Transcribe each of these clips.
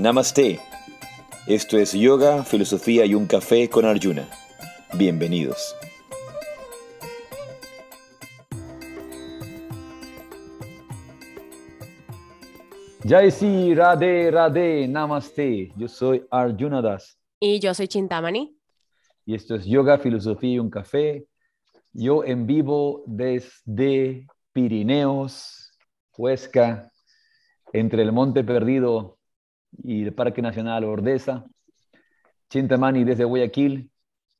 Namaste. Esto es Yoga, Filosofía y un Café con Arjuna. Bienvenidos. Jai Sri Radhe Radhe Namaste. Yo soy Arjuna Das Y yo soy Chintamani. y esto es Yoga, Filosofía y un Café. Yo en vivo desde Pirineos, Huesca, entre el Monte Perdido y el Parque Nacional Ordesa. Chintamani desde Guayaquil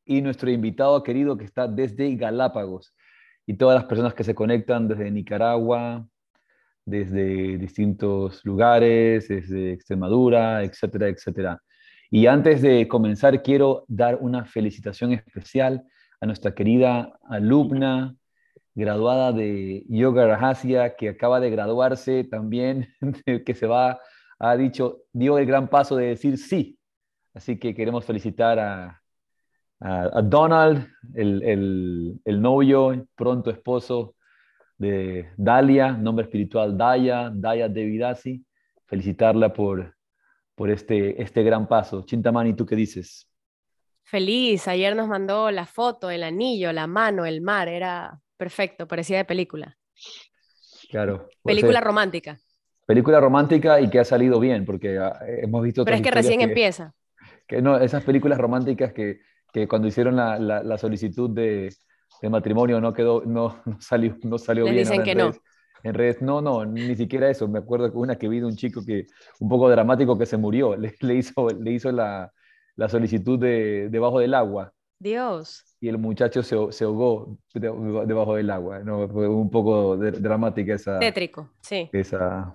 y nuestro invitado querido que está desde Galápagos y todas las personas que se conectan desde Nicaragua, desde distintos lugares, desde Extremadura, etcétera, etcétera. Y antes de comenzar, quiero dar una felicitación especial a nuestra querida alumna graduada de Yoga Rahasia, que acaba de graduarse también, que se va, ha dicho, dio el gran paso de decir sí. Así que queremos felicitar a, a, a Donald, el, el, el novio, pronto esposo de Dalia, nombre espiritual Daya, Daya Devidasi, felicitarla por, por este, este gran paso. Chintamani, ¿tú qué dices? Feliz, ayer nos mandó la foto, el anillo, la mano, el mar, era perfecto, parecía de película. Claro. Película romántica. Película romántica y que ha salido bien, porque ah, hemos visto Pero es que recién que- empieza. que no, esas películas románticas que, que cuando hicieron la, la- la solicitud de, de matrimonio no quedó, no, no salió, no salió Les bien. dicen que no. redes- En redes, no, no, ni siquiera eso. Me acuerdo que una que vi de un chico que, un poco dramático que se murió, le, le hizo, le hizo la, la solicitud de, debajo del agua Dios. y el muchacho se, se ahogó de- debajo del agua. No, fue un poco de- dramática esa, Tétrico, sí. esa,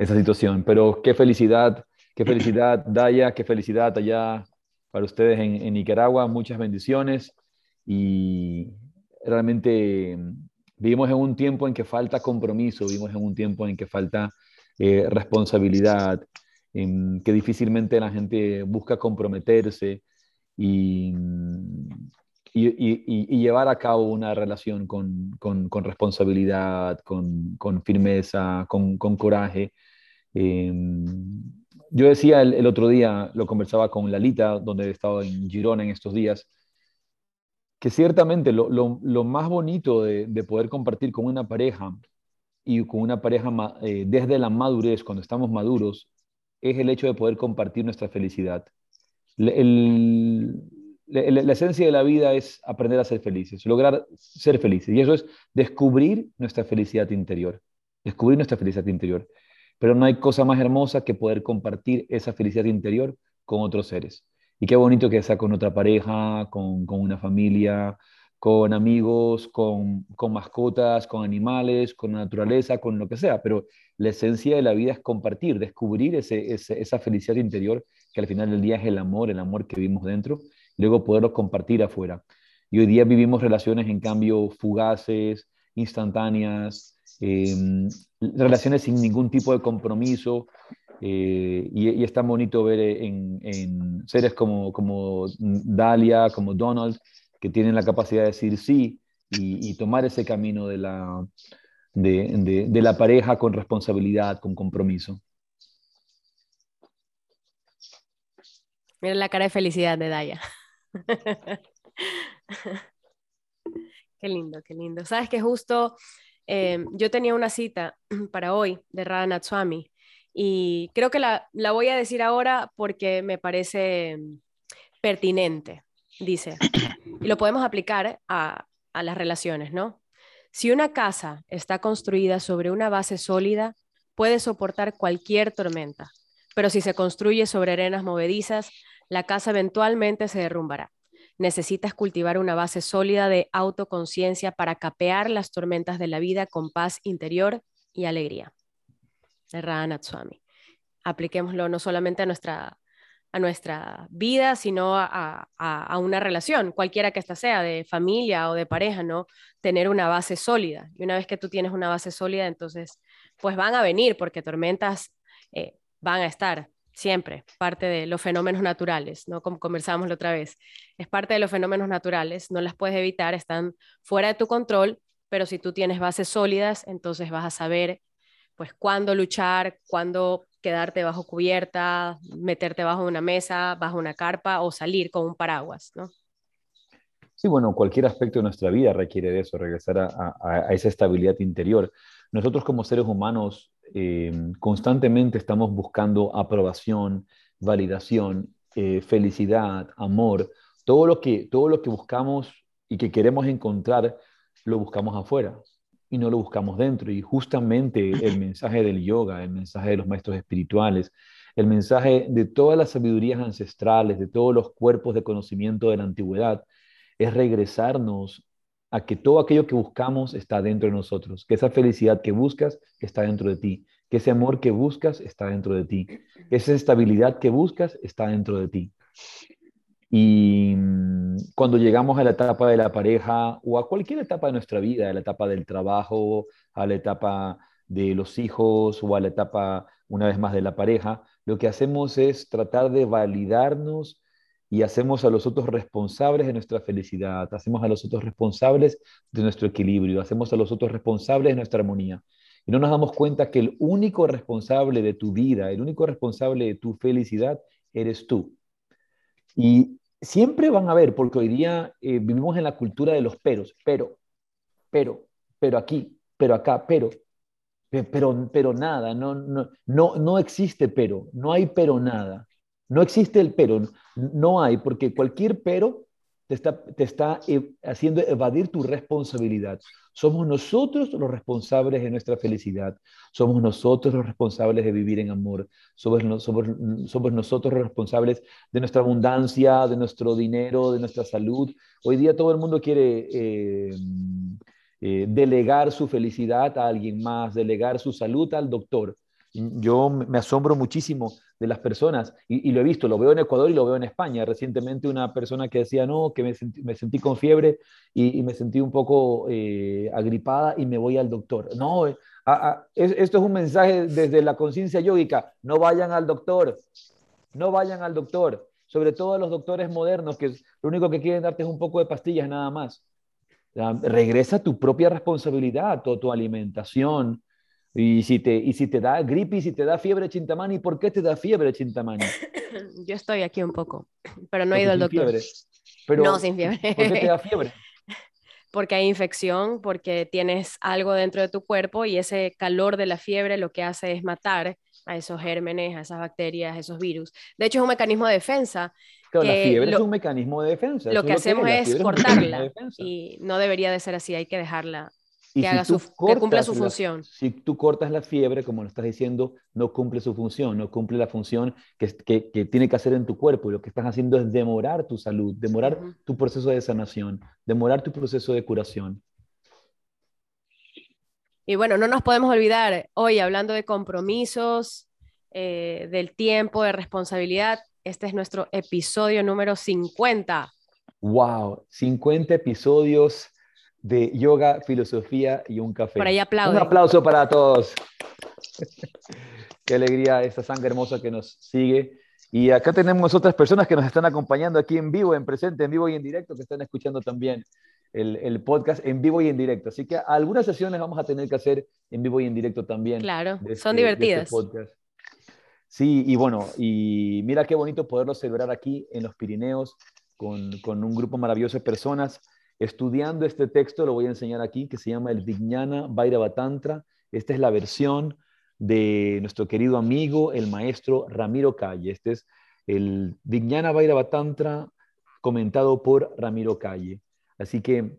esa situación. Pero qué felicidad, qué felicidad, Daya, qué felicidad allá para ustedes en, en Nicaragua. Muchas bendiciones y realmente mm, vivimos en un tiempo en que falta compromiso, vivimos en un tiempo en que falta eh, responsabilidad, en que difícilmente la gente busca comprometerse y, mm, y, y- y- llevar a cabo una relación con, con- con responsabilidad, con, con firmeza, con coraje. Eh, yo decía el, otro día, lo conversaba con Lalita, donde he estado en Girona en estos días, que ciertamente lo, más bonito de, de poder compartir con una pareja y con una pareja eh, desde la madurez, cuando estamos maduros, es el hecho de poder compartir nuestra felicidad. La esencia de la vida es aprender a ser felices, lograr ser felices. Y eso es descubrir nuestra felicidad interior, descubrir nuestra felicidad interior. Pero no hay cosa más hermosa que poder compartir esa felicidad interior con otros seres. Y qué bonito que sea con otra pareja, con, con una familia, con amigos, con, con mascotas, con animales, con la naturaleza, con lo que sea. Pero la esencia de la vida es compartir, descubrir ese, ese- esa felicidad interior que al final del día es el amor, el amor que vivimos dentro, y luego poderlo compartir afuera. Y hoy día vivimos relaciones, en cambio, fugaces, instantáneas, eh, relaciones sin ningún tipo de compromiso. eh, y, y es tan bonito ver en, en seres como, como Dalia, como Donald, que tienen la capacidad de decir sí y, y tomar ese camino de la, de, de- de la pareja con responsabilidad, con compromiso. Mira la cara de felicidad de Daya. Qué lindo, qué lindo. Sabes que justo eh, yo tenía una cita para hoy de Radha Natswami y creo que la, voy a decir ahora porque me parece mm, pertinente. Dice, y lo podemos aplicar a las relaciones, ¿no? Si una casa está construida sobre una base sólida, puede soportar cualquier tormenta, pero si se construye sobre arenas movedizas, la casa eventualmente se derrumbará. Necesitas cultivar una base sólida de autoconciencia para capear las tormentas de la vida con paz interior y alegría. De Radha. Apliquémoslo no solamente a nuestra, a nuestra vida, sino a, a, a una relación, cualquiera que ésta sea, de familia o de pareja, ¿no? Tener una base sólida. Y una vez que tú tienes una base sólida, entonces, pues van a venir, porque tormentas eh, van a estar siempre, parte de los fenómenos naturales, ¿no? Como conversábamos la otra vez, es parte de los fenómenos naturales, no las puedes evitar, están fuera de tu control, pero si tú tienes bases sólidas, entonces vas a saber, pues, cuándo luchar, cuándo quedarte bajo cubierta, meterte bajo una mesa, bajo una carpa o salir con un paraguas, ¿no? Sí, bueno, cualquier aspecto de nuestra vida requiere de eso, regresar a, esa estabilidad interior. Nosotros como seres humanos eh, constantemente estamos buscando aprobación, validación, eh, felicidad, amor, todo lo, que, todo lo que buscamos y que queremos encontrar, lo buscamos afuera y no lo buscamos dentro. Y justamente el mensaje del yoga, el mensaje de los maestros espirituales, el mensaje de todas las sabidurías ancestrales, de todos los cuerpos de conocimiento de la antigüedad, es regresarnos a que todo aquello que buscamos está dentro de nosotros, que esa felicidad que buscas está dentro de ti, que ese amor que buscas está dentro de ti, que esa estabilidad que buscas está dentro de ti. Y mm, cuando llegamos a la etapa de la pareja o a cualquier etapa de nuestra vida, a la etapa del trabajo, a la etapa de los hijos o a la etapa, una vez más, de la pareja, lo que hacemos es tratar de validarnos y hacemos a los otros responsables de nuestra felicidad, hacemos a los otros responsables de nuestro equilibrio, hacemos a los otros responsables de nuestra armonía. Y no nos damos cuenta que el único responsable de tu vida, el único responsable de tu felicidad, eres tú. Y siempre van a ver, porque hoy día eh, vivimos en la cultura de los peros, pero, pero, pero aquí, pero acá, pero, pero, pero nada, no, no, no, no existe pero, no hay pero nada, no existe el pero, no hay, porque cualquier pero te está, te está eh, haciendo evadir tu responsabilidad. Somos nosotros los responsables de nuestra felicidad. Somos nosotros los responsables de vivir en amor. Somos nosotros los responsables de nuestra abundancia, de nuestro dinero, de nuestra salud. Hoy día todo el mundo quiere eh, eh, delegar su felicidad a alguien más, delegar su salud al doctor. Yo me asombro muchísimo de las personas, y, lo he visto, lo veo en Ecuador y lo veo en España. Recientemente una persona que decía, no, que me sentí, con fiebre y, me sentí un poco eh, agripada y me voy al doctor. No, eh, esto es un mensaje desde la conciencia yógica, no vayan al doctor, no vayan al doctor, sobre todo a los doctores modernos que lo único que quieren darte es un poco de pastillas nada más. regresa a tu propia responsabilidad, toda tu alimentación, y si te, y si te da gripe y si te da fiebre chintamani, ¿por qué te da fiebre chintamani? Yo estoy aquí un poco, pero no he ido al doctor. Fiebre. Pero, no, sin fiebre. ¿Por qué te da fiebre? Porque hay infección, porque tienes algo dentro de tu cuerpo y ese calor de la fiebre lo que hace es matar a esos gérmenes, a esas bacterias, a esos virus. De hecho, es un mecanismo de defensa. Claro, la fiebre es un mecanismo de defensa. Lo que hacemos es cortarla y no debería de ser así, hay que dejarla que, haga su, cumpla su función. si tú cortas la fiebre, como lo estás diciendo, no cumple su función, no cumple la función que, que, tiene que hacer en tu cuerpo. Y lo que estás haciendo es demorar tu salud, demorar tu proceso de sanación, demorar tu proceso de curación. Y bueno, no nos podemos olvidar, hoy hablando de compromisos, eh, del tiempo, de responsabilidad, este es nuestro episodio número 50. ¡Wow! 50 episodios de yoga, filosofía y un café. Por ahí Un aplauso para todos. Qué alegría esa sangre hermosa que nos sigue. Y acá tenemos otras personas que nos están acompañando aquí en vivo, en presente, en vivo y en directo, que están escuchando también el, el podcast en vivo y en directo. Así que algunas sesiones vamos a tener que hacer en vivo y en directo también. Claro, son este, divertidas. Este sí, y bueno, y mira qué bonito poderlo celebrar aquí en los Pirineos con, con un grupo maravilloso de personas estudiando este texto, lo voy a enseñar aquí, que se llama el Vijnana Bhairava Tantra. Esta es la versión de nuestro querido amigo, el maestro Ramiro Calle. Este es el Vijnana Bhairava Tantra comentado por Ramiro Calle. Así que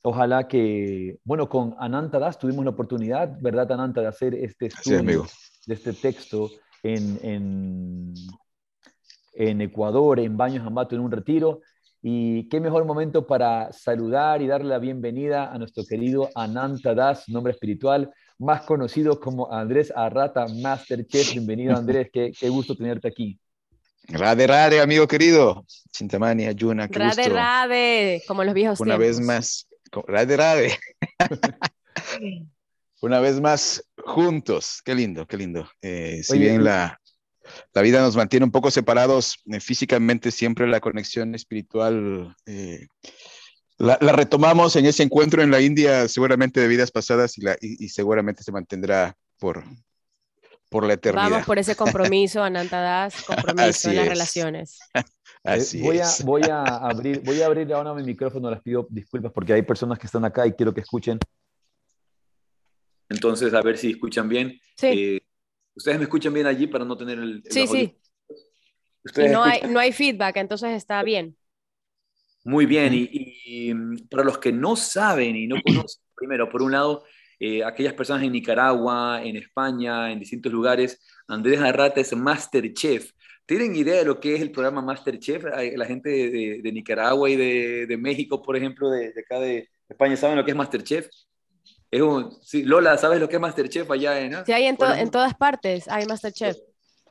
ojalá que, bueno, con Ananta Das tuvimos la oportunidad, ¿verdad, Ananta, de hacer este estudio de este texto en, en, en Ecuador, en Baños Ambato, en un retiro. Y qué mejor momento para saludar y darle la bienvenida a nuestro querido Ananta Das, nombre espiritual, más conocido como Andrés Arrata, Master Chef. Bienvenido Andrés, qué, qué gusto tenerte aquí. Rade, rade, amigo querido. Chintamani, Ayuna, qué rade, rade, como los viejos Una vez más, rade, rade. Una vez más, juntos. Qué lindo, qué lindo. Eh, si bien la, la vida nos mantiene un poco separados eh, físicamente, siempre la conexión espiritual eh, la, retomamos en ese encuentro en la India, seguramente de vidas pasadas y, seguramente se mantendrá por, por la eternidad. Vamos por ese compromiso, Anantadas, compromiso en las relaciones. Así voy, A, voy, a abrir, voy a abrir ahora mi micrófono, les pido disculpas porque hay personas que están acá y quiero que escuchen. Entonces, a ver si escuchan bien. Sí. Eh, ¿Ustedes me escuchan bien allí para no tener el... sí, sí. Y no hay, no hay feedback, entonces está bien. Muy bien, y, y, mm, para los que no saben y no conocen, primero, por un lado, eh, aquellas personas en Nicaragua, en España, en distintos lugares, Andrés Arrata es Masterchef. ¿Tienen idea de lo que es el programa Masterchef? La gente de, de Nicaragua y de, de, México, por ejemplo, de, acá de España, ¿saben lo que es Masterchef? Es un, sí, Lola, ¿sabes lo que es Masterchef allá en? Sí, hay en, en todas partes, hay Masterchef.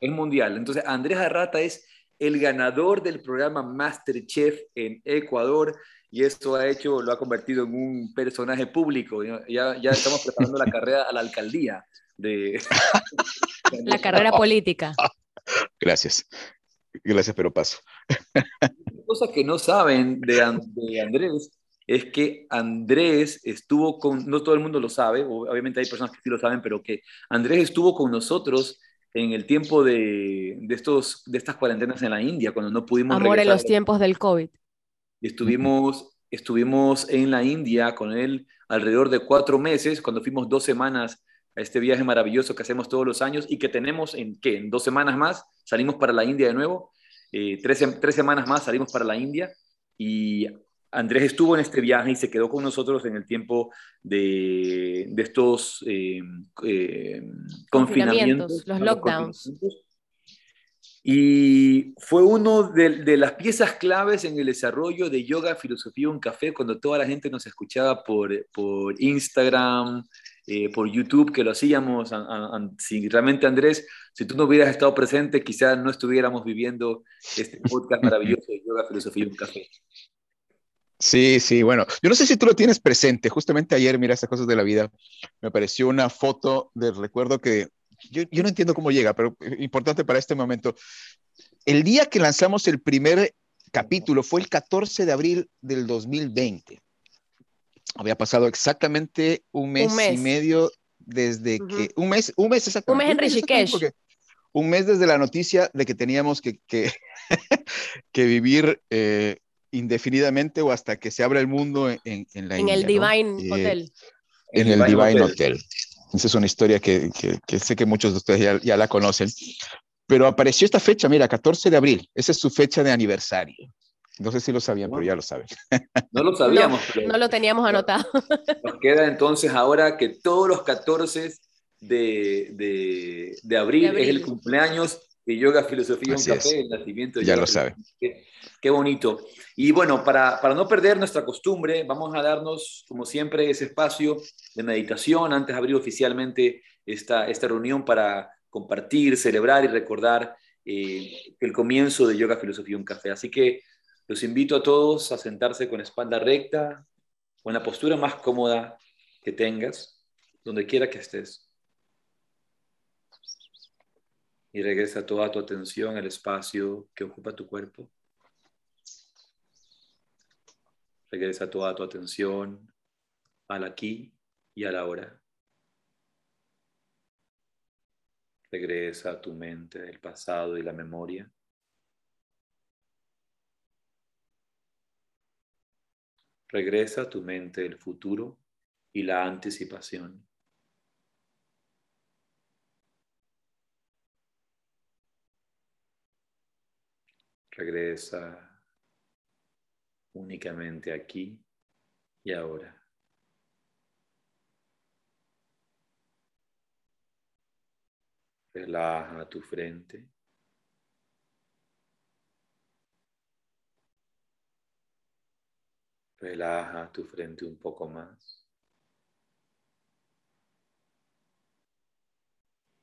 Es mundial. Entonces, Andrés Arrata es el ganador del programa Masterchef en Ecuador y esto ha hecho, lo ha convertido en un personaje público. Ya, ya estamos preparando la carrera a la alcaldía de... la carrera política. Gracias. Gracias, pero paso. Cosa que no saben de, de Andrés es que Andrés estuvo con, no todo el mundo lo sabe, obviamente hay personas que sí lo saben, pero que Andrés estuvo con nosotros en el tiempo de, de, estos, de estas cuarentenas en la India, cuando no pudimos... Amor, en los tiempos del COVID. Estuvimos, estuvimos en la India con él alrededor de cuatro meses, cuando fuimos dos semanas a este viaje maravilloso que hacemos todos los años y que tenemos en, ¿qué? En dos semanas más salimos para la India de nuevo, eh, tres, tres semanas más salimos para la India y Andrés estuvo en este viaje y se quedó con nosotros en el tiempo de, de estos eh, eh, confinamientos, los lockdowns. Y fue uno de, de, las piezas claves en el desarrollo de Yoga, Filosofía, un café, cuando toda la gente nos escuchaba por, por Instagram, eh, por YouTube, que lo hacíamos. A, a, si realmente, Andrés, si tú no hubieras estado presente, quizás no estuviéramos viviendo este podcast maravilloso de Yoga, Filosofía, un café. Sí, sí, bueno, yo no sé si tú lo tienes presente. Justamente ayer, mira, estas cosas de la vida, me apareció una foto del recuerdo que yo, yo, no entiendo cómo llega, pero importante para este momento. El día que lanzamos el primer capítulo fue el 14 de abril del 2020. Había pasado exactamente un mes, un mes. y medio desde uh -huh. que, un mes, un mes exactamente. Un mes en Rishikesh. Un mes desde la noticia de que teníamos que, que, que vivir eh, indefinidamente o hasta que se abra el mundo en, en la En India, el ¿no? Divine Eh, Hotel. En el Divine Hotel. Esa es una historia que, que, que sé que muchos de ustedes ya, ya, la conocen. Pero apareció esta fecha, mira, 14 de abril. Esa es su fecha de aniversario. No sé si lo sabían, no. pero ya lo saben. No lo sabíamos. No, no lo teníamos anotado. Nos queda entonces ahora que todos los 14 de, de, de, abril, de abril, es el cumpleaños de Yoga, Filosofía, Así un café, es. el nacimiento de Ya yoga, lo saben. Qué, qué, bonito. Y bueno, para, para no perder nuestra costumbre, vamos a darnos, como siempre, ese espacio de meditación antes de abrir oficialmente esta, esta reunión para compartir, celebrar y recordar eh, el comienzo de Yoga, Filosofía, un café. Así que los invito a todos a sentarse con espalda recta en la postura más cómoda que tengas, donde quiera que estés. Y regresa toda tu atención al espacio que ocupa tu cuerpo. Regresa toda tu atención al aquí y a la hora. Regresa a tu mente del pasado y la memoria. Regresa a tu mente el futuro y la anticipación. Regresa únicamente aquí y ahora. Relaja tu frente. Relaja tu frente un poco más.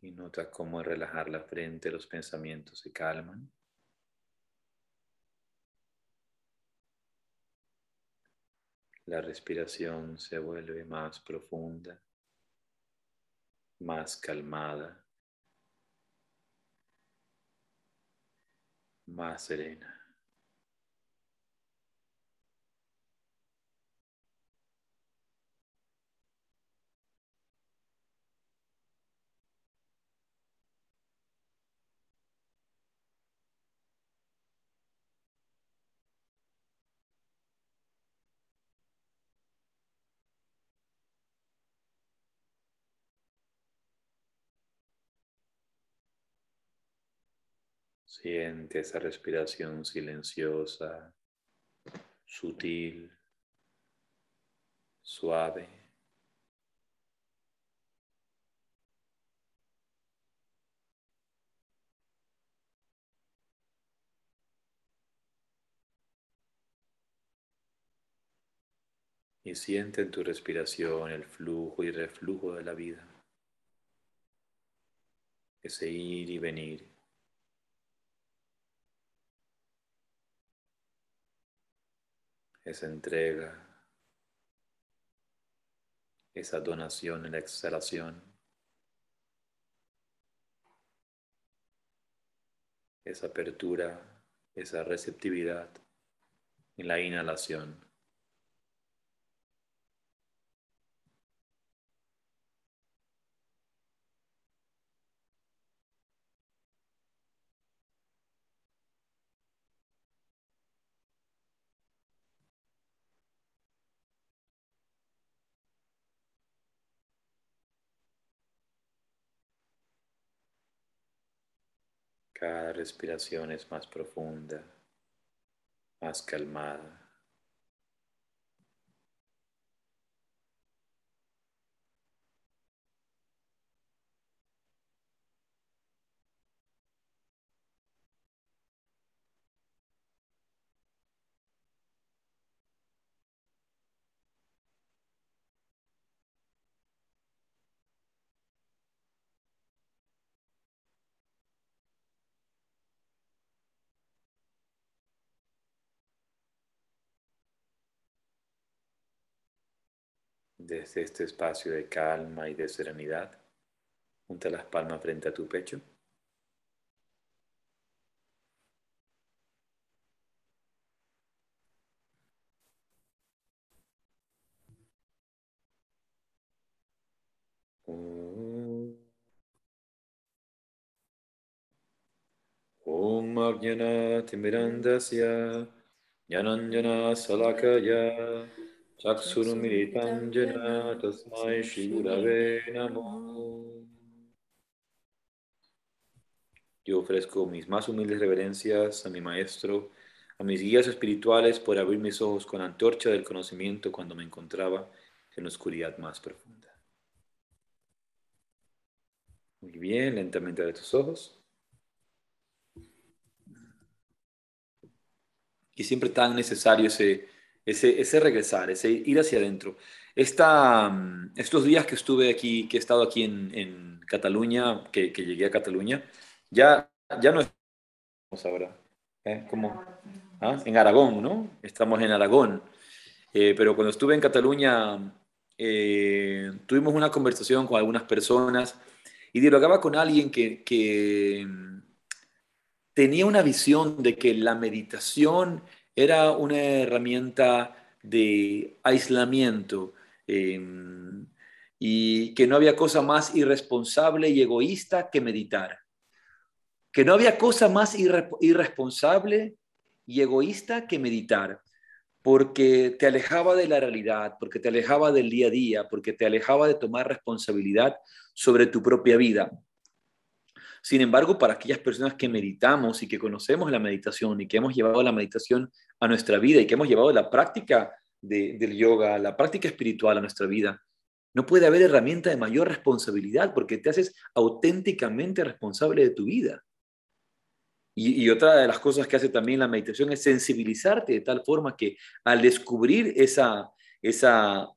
Y nota cómo al relajar la frente los pensamientos se calman. La respiración se vuelve más profunda, más calmada, más serena. Siente esa respiración silenciosa, sutil, suave. Y siente en tu respiración el flujo y reflujo de la vida. Ese ir y venir. Esa entrega. Esa donación en la exhalación. Esa apertura, esa receptividad en la inhalación. Cada respiración es más profunda, más calmada. Desde este espacio de calma y de serenidad. Junta las palmas frente a tu pecho. Om Ajnana Timirandasya Yananjana Salakaya Chaksurumiritanjana Tasmai Shigurave Namo. Yo ofrezco mis más humildes reverencias a mi maestro, a mis guías espirituales por abrir mis ojos con antorcha del conocimiento cuando me encontraba en la oscuridad más profunda. Muy bien, lentamente abre tus ojos. Y siempre tan necesario ese ese, regresar, ese ir hacia adentro. Mm, estos días que estuve aquí, que he estado aquí en, Cataluña, que, llegué a Cataluña, ya, ya no estamos ahora. ¿eh? Como, ¿ah? En Aragón, ¿no? Estamos en Aragón. Eh, pero cuando estuve en Cataluña, eh, tuvimos una conversación con algunas personas y dialogaba con alguien que, que mm, tenía una visión de que la meditación era una herramienta de aislamiento em, y que no había cosa más irresponsable y egoísta que meditar. Que no había cosa más irresponsable y egoísta que meditar, porque te alejaba de la realidad, porque te alejaba del día a día, porque te alejaba de tomar responsabilidad sobre tu propia vida. Sin embargo, para aquellas personas que meditamos y que conocemos la meditación y que hemos llevado la meditación a nuestra vida y que hemos llevado la práctica del yoga, la práctica espiritual a nuestra vida, no puede haber herramienta de mayor responsabilidad porque te haces auténticamente responsable de tu vida. Y, y, otra de las cosas que hace también la meditación es sensibilizarte de tal forma que al descubrir esa, esa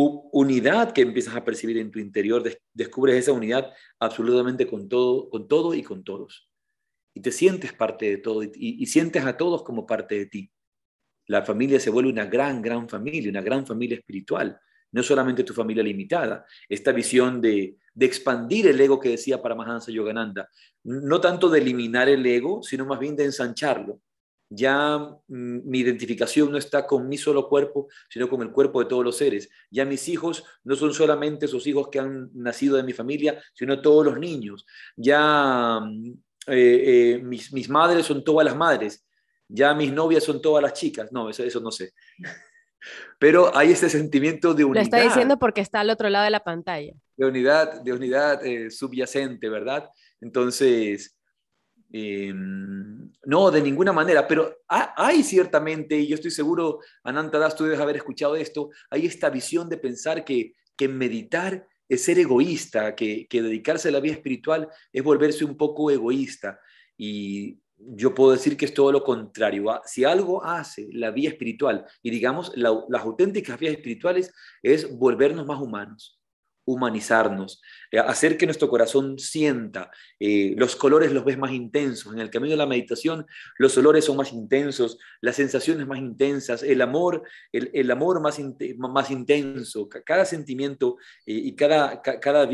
unidad que empiezas a percibir en tu interior, descubres esa unidad absolutamente con todo, con todo y con todos. Y te sientes parte de todo y, sientes a todos como parte de ti. La familia se vuelve una gran, gran familia, una gran familia espiritual, no solamente tu familia limitada. Esta visión de, de expandir el ego que decía Paramahansa Yogananda, no tanto de eliminar el ego, sino más bien de ensancharlo ya mm, mi identificación no está con mi solo cuerpo, sino con el cuerpo de todos los seres. Ya mis hijos no son solamente esos hijos que han nacido de mi familia, sino todos los niños. Ya mm, eh, eh, mis, madres son todas las madres. Ya mis novias son todas las chicas. No, eso, eso no sé. Pero hay ese sentimiento de unidad. Lo está diciendo porque está al otro lado de la pantalla. De unidad, de unidad eh, subyacente, ¿verdad? Entonces, Em, no, de ninguna manera, pero hay ciertamente, y yo estoy seguro, Anantadas, tú debes haber escuchado esto, hay esta visión de pensar que, que meditar es ser egoísta, que, que dedicarse a la vida espiritual es volverse un poco egoísta. Y yo puedo decir que es todo lo contrario. Ah, si algo hace la vía espiritual, y digamos las auténticas vías espirituales, es volvernos más humanos humanizarnos, eh, hacer que nuestro corazón sienta. Eh, los colores los ves más intensos. En el camino de la meditación, los olores son más intensos, las sensaciones más intensas, el amor, el, amor más, más intenso. Cada sentimiento eh, y cada, cada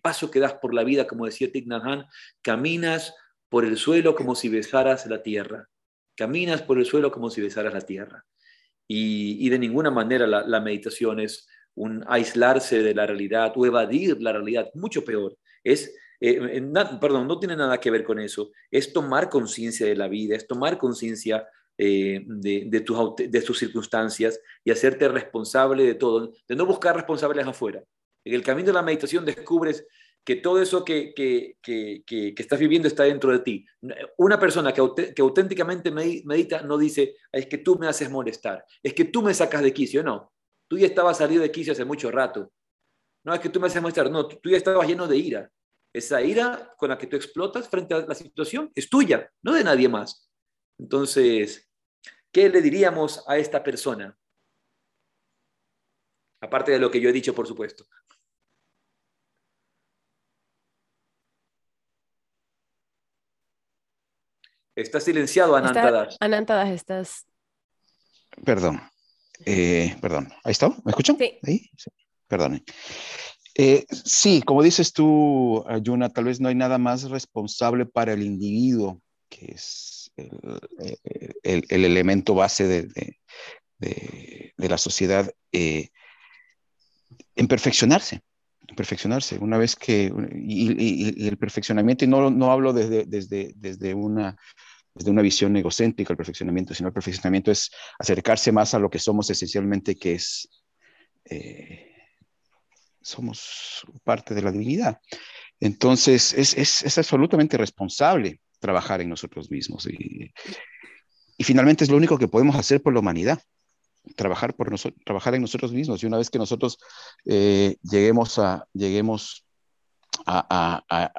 paso que das por la vida, como decía Thich Nhat caminas por el suelo como si besaras la tierra. Caminas por el suelo como si besaras la tierra. Y, de ninguna manera la meditación es un aislarse de la realidad o evadir la realidad, mucho peor. Es, eh, perdón, no tiene nada que ver con eso. Es tomar conciencia de la vida, es tomar conciencia eh, de, tus, de tus circunstancias y hacerte responsable de todo, de no buscar responsables afuera. En el camino de la meditación descubres que todo eso que, que, que, que, estás viviendo está dentro de ti. Una persona que, auténticamente medita no dice, es que tú me haces molestar, es que tú me sacas de quicio, no. Tú ya estabas salido de quicio hace mucho rato. No es que tú me haces mostrar, no, tú ya estabas lleno de ira. Esa ira con la que tú explotas frente a la situación es tuya, no de nadie más. Entonces, ¿qué le diríamos a esta persona? Aparte de lo que yo he dicho, por supuesto. Estás silenciado, Anantadas. Anantadas, estás. Perdón. Eh, perdón, ¿ahí está? ¿Me escuchan? Sí. ¿Ahí? sí. Perdón. Eh, sí, como dices tú, Ayuna, tal vez no hay nada más responsable para el individuo, que es el, el, elemento base de, de, de la sociedad, eh, en perfeccionarse, en perfeccionarse. Una vez que, y, y, el perfeccionamiento, y no, no hablo desde, desde, desde una desde una visión egocéntrica el perfeccionamiento, sino el perfeccionamiento es acercarse más a lo que somos esencialmente, que es, eh, somos parte de la divinidad. Entonces, es, es, es, absolutamente responsable trabajar en nosotros mismos. Y, y, finalmente es lo único que podemos hacer por la humanidad, trabajar, por nosotros, trabajar en nosotros mismos. Y una vez que nosotros eh, lleguemos a, lleguemos a,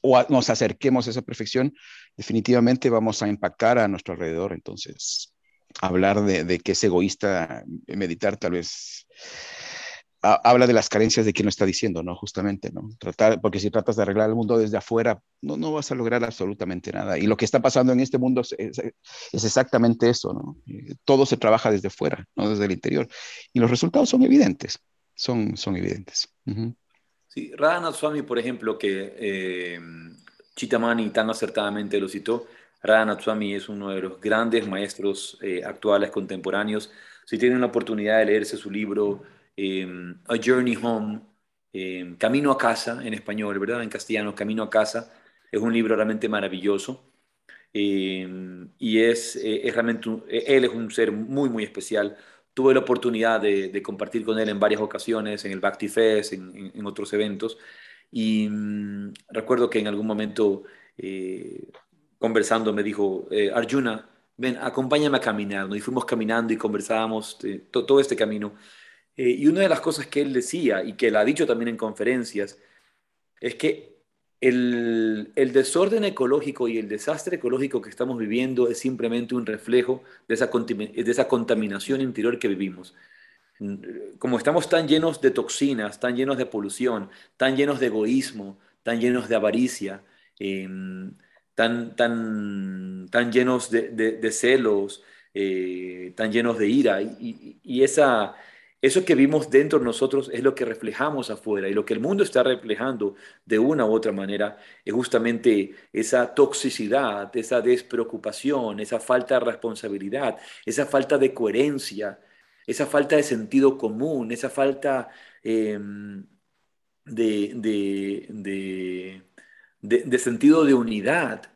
o nos acerquemos a esa perfección, definitivamente vamos a impactar a nuestro alrededor. Entonces, hablar de, que es egoísta meditar tal vez habla de las carencias de quien lo está diciendo, ¿no? Justamente, ¿no? Tratar, porque si tratas de arreglar el mundo desde afuera, no, no vas a lograr absolutamente nada. Y lo que está pasando en este mundo es, exactamente eso, ¿no? Todo se trabaja desde fuera, no desde el interior. Y los resultados son evidentes, son, son evidentes. Sí, Radhanath Swami, por ejemplo, que eh, Chitamani tan acertadamente lo citó, Radhanath Swami es uno de los grandes maestros eh, actuales contemporáneos. Si tienen la oportunidad de leerse su libro em, A Journey Home, em, Camino a casa en español, ¿verdad? En castellano, Camino a casa, es un libro realmente maravilloso. Em, y es, eh, realmente, él es un ser muy, muy especial tuve la oportunidad de, compartir con él en varias ocasiones, en el Bhakti Fest, en, otros eventos, y mm, recuerdo que en algún momento eh, conversando me dijo, eh, Arjuna, ven, acompáñame a caminar, y fuimos caminando y conversábamos todo este camino. Eh, y una de las cosas que él decía, y que él ha dicho también en conferencias, es que el, desorden ecológico y el desastre ecológico que estamos viviendo es simplemente un reflejo de esa, contaminación interior que vivimos. Como estamos tan llenos de toxinas, tan llenos de polución, tan llenos de egoísmo, tan llenos de avaricia, em, tan, tan, tan llenos de, celos, eh, tan llenos de ira, y esa, eso que vimos dentro de nosotros es lo que reflejamos afuera y lo que el mundo está reflejando de una u otra manera es justamente esa toxicidad, esa despreocupación, esa falta de responsabilidad, esa falta de coherencia, esa falta de sentido común, esa falta em, de, de sentido de unidad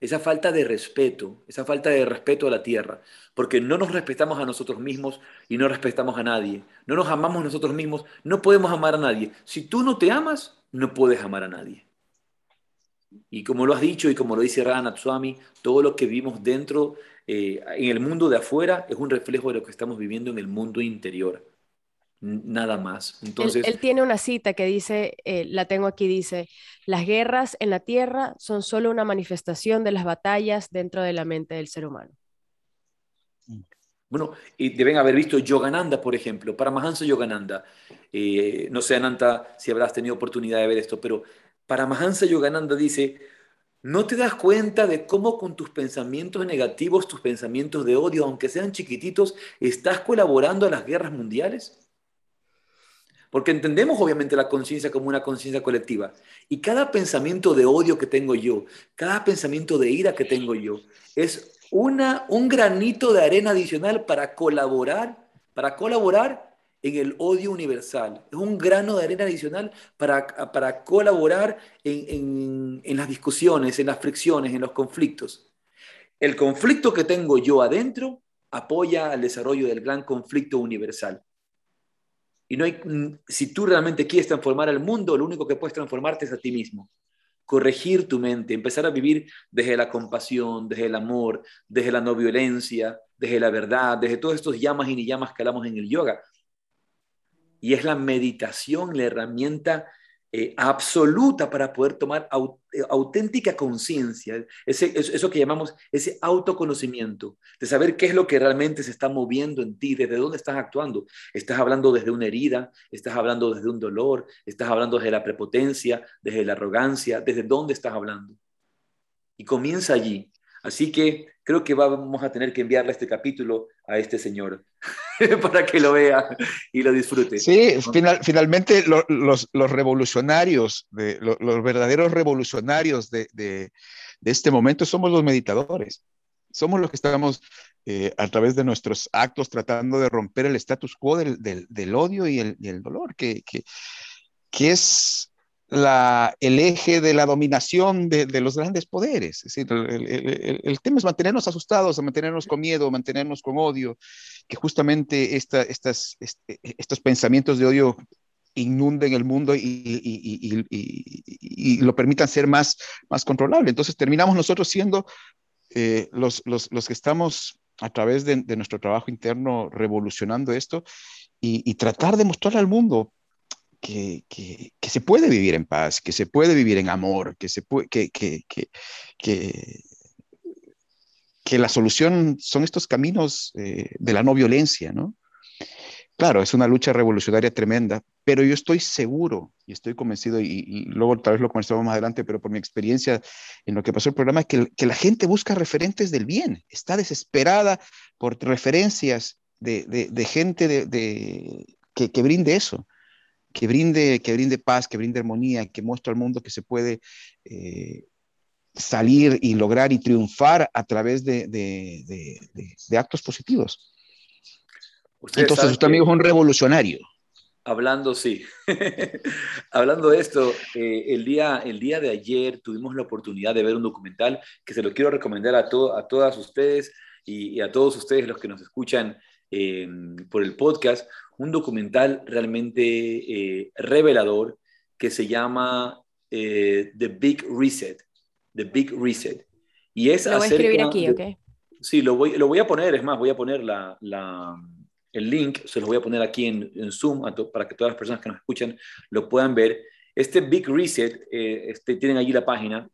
esa falta de respeto, esa falta de respeto a la tierra, porque no nos respetamos a nosotros mismos y no respetamos a nadie, no nos amamos nosotros mismos, no podemos amar a nadie. Si tú no te amas, no puedes amar a nadie. Y como lo has dicho y como lo dice Rana Natswami, todo lo que vivimos dentro, eh, en el mundo de afuera, es un reflejo de lo que estamos viviendo en el mundo interior. Nada más. Entonces, él, tiene una cita que dice, eh, la tengo aquí, dice, las guerras en la tierra son solo una manifestación de las batallas dentro de la mente del ser humano. Bueno, y deben haber visto Yogananda, por ejemplo, Paramahansa Yogananda. Eh, no sé, Ananta, si habrás tenido oportunidad de ver esto, pero Paramahansa Yogananda dice, ¿no te das cuenta de cómo con tus pensamientos negativos, tus pensamientos de odio, aunque sean chiquititos, estás colaborando a las guerras mundiales? Porque entendemos obviamente la conciencia como una conciencia colectiva. Y cada pensamiento de odio que tengo yo, cada pensamiento de ira que tengo yo, es una, un granito de arena adicional para colaborar, para colaborar en el odio universal. Es un grano de arena adicional para, para colaborar en, en las discusiones, en las fricciones, en los conflictos. El conflicto que tengo yo adentro apoya al desarrollo del gran conflicto universal. Y no hay, si tú realmente quieres transformar el mundo, lo único que puedes transformarte es a ti mismo corregir tu mente, empezar a vivir desde la compasión, desde el amor, desde la no violencia, desde la verdad, desde todos estos llamas y ni llamas que hablamos en el yoga. Y es la meditación la herramienta eh, absoluta para poder tomar eh, auténtica conciencia, eso que llamamos ese autoconocimiento, de saber qué es lo que realmente se está moviendo en ti, desde dónde estás actuando. Estás hablando desde una herida, estás hablando desde un dolor, estás hablando desde la prepotencia, desde la arrogancia, desde dónde estás hablando. Y comienza allí. Así que creo que vamos a tener que enviarle este capítulo a este señor para que lo vea y lo disfrute. Sí, finalmente los, revolucionarios, de, los, verdaderos revolucionarios de, este momento somos los meditadores. Somos los que estamos eh, a través de nuestros actos tratando de romper el status quo del, odio y el, dolor, que, que es el eje de la dominación de, los grandes poderes. Es decir, el, tema es mantenernos asustados, mantenernos con miedo, mantenernos con odio, que justamente estas, este, estos pensamientos de odio inunden el mundo y, lo permitan ser más, más controlable. Entonces terminamos nosotros siendo eh, los, que estamos a través de, nuestro trabajo interno revolucionando esto y, tratar de mostrarle al mundo que, que, se puede vivir en paz, que se puede vivir en amor, que, se puede, que, que, que, la solución son estos caminos eh, de la no violencia, ¿no? Claro, es una lucha revolucionaria tremenda, pero yo estoy seguro y estoy convencido, y, luego tal vez lo conversamos más adelante, pero por mi experiencia en lo que pasó el programa, que, la gente busca referentes del bien, está desesperada por referencias de, de, gente de, que, que brinde eso que brinde, que brinde paz, que brinde armonía, que muestre al mundo que se puede eh, salir y lograr y triunfar a través de, actos positivos. Entonces, usted amigo es un revolucionario. Hablando, sí. Hablando de esto, eh, el, día, el día de ayer tuvimos la oportunidad de ver un documental que se lo quiero recomendar a, a todas ustedes y, a todos ustedes los que nos escuchan eh, por el podcast un documental realmente eh, revelador que se llama eh, The Big Reset. The Big Reset. Y es lo voy a escribir aquí, ¿ok? Sí, lo voy, lo voy a poner, es más, voy a poner la, la, el link, se lo voy a poner aquí en, en Zoom para que todas las personas que nos escuchan lo puedan ver. Este Big Reset, eh, este, tienen allí la página,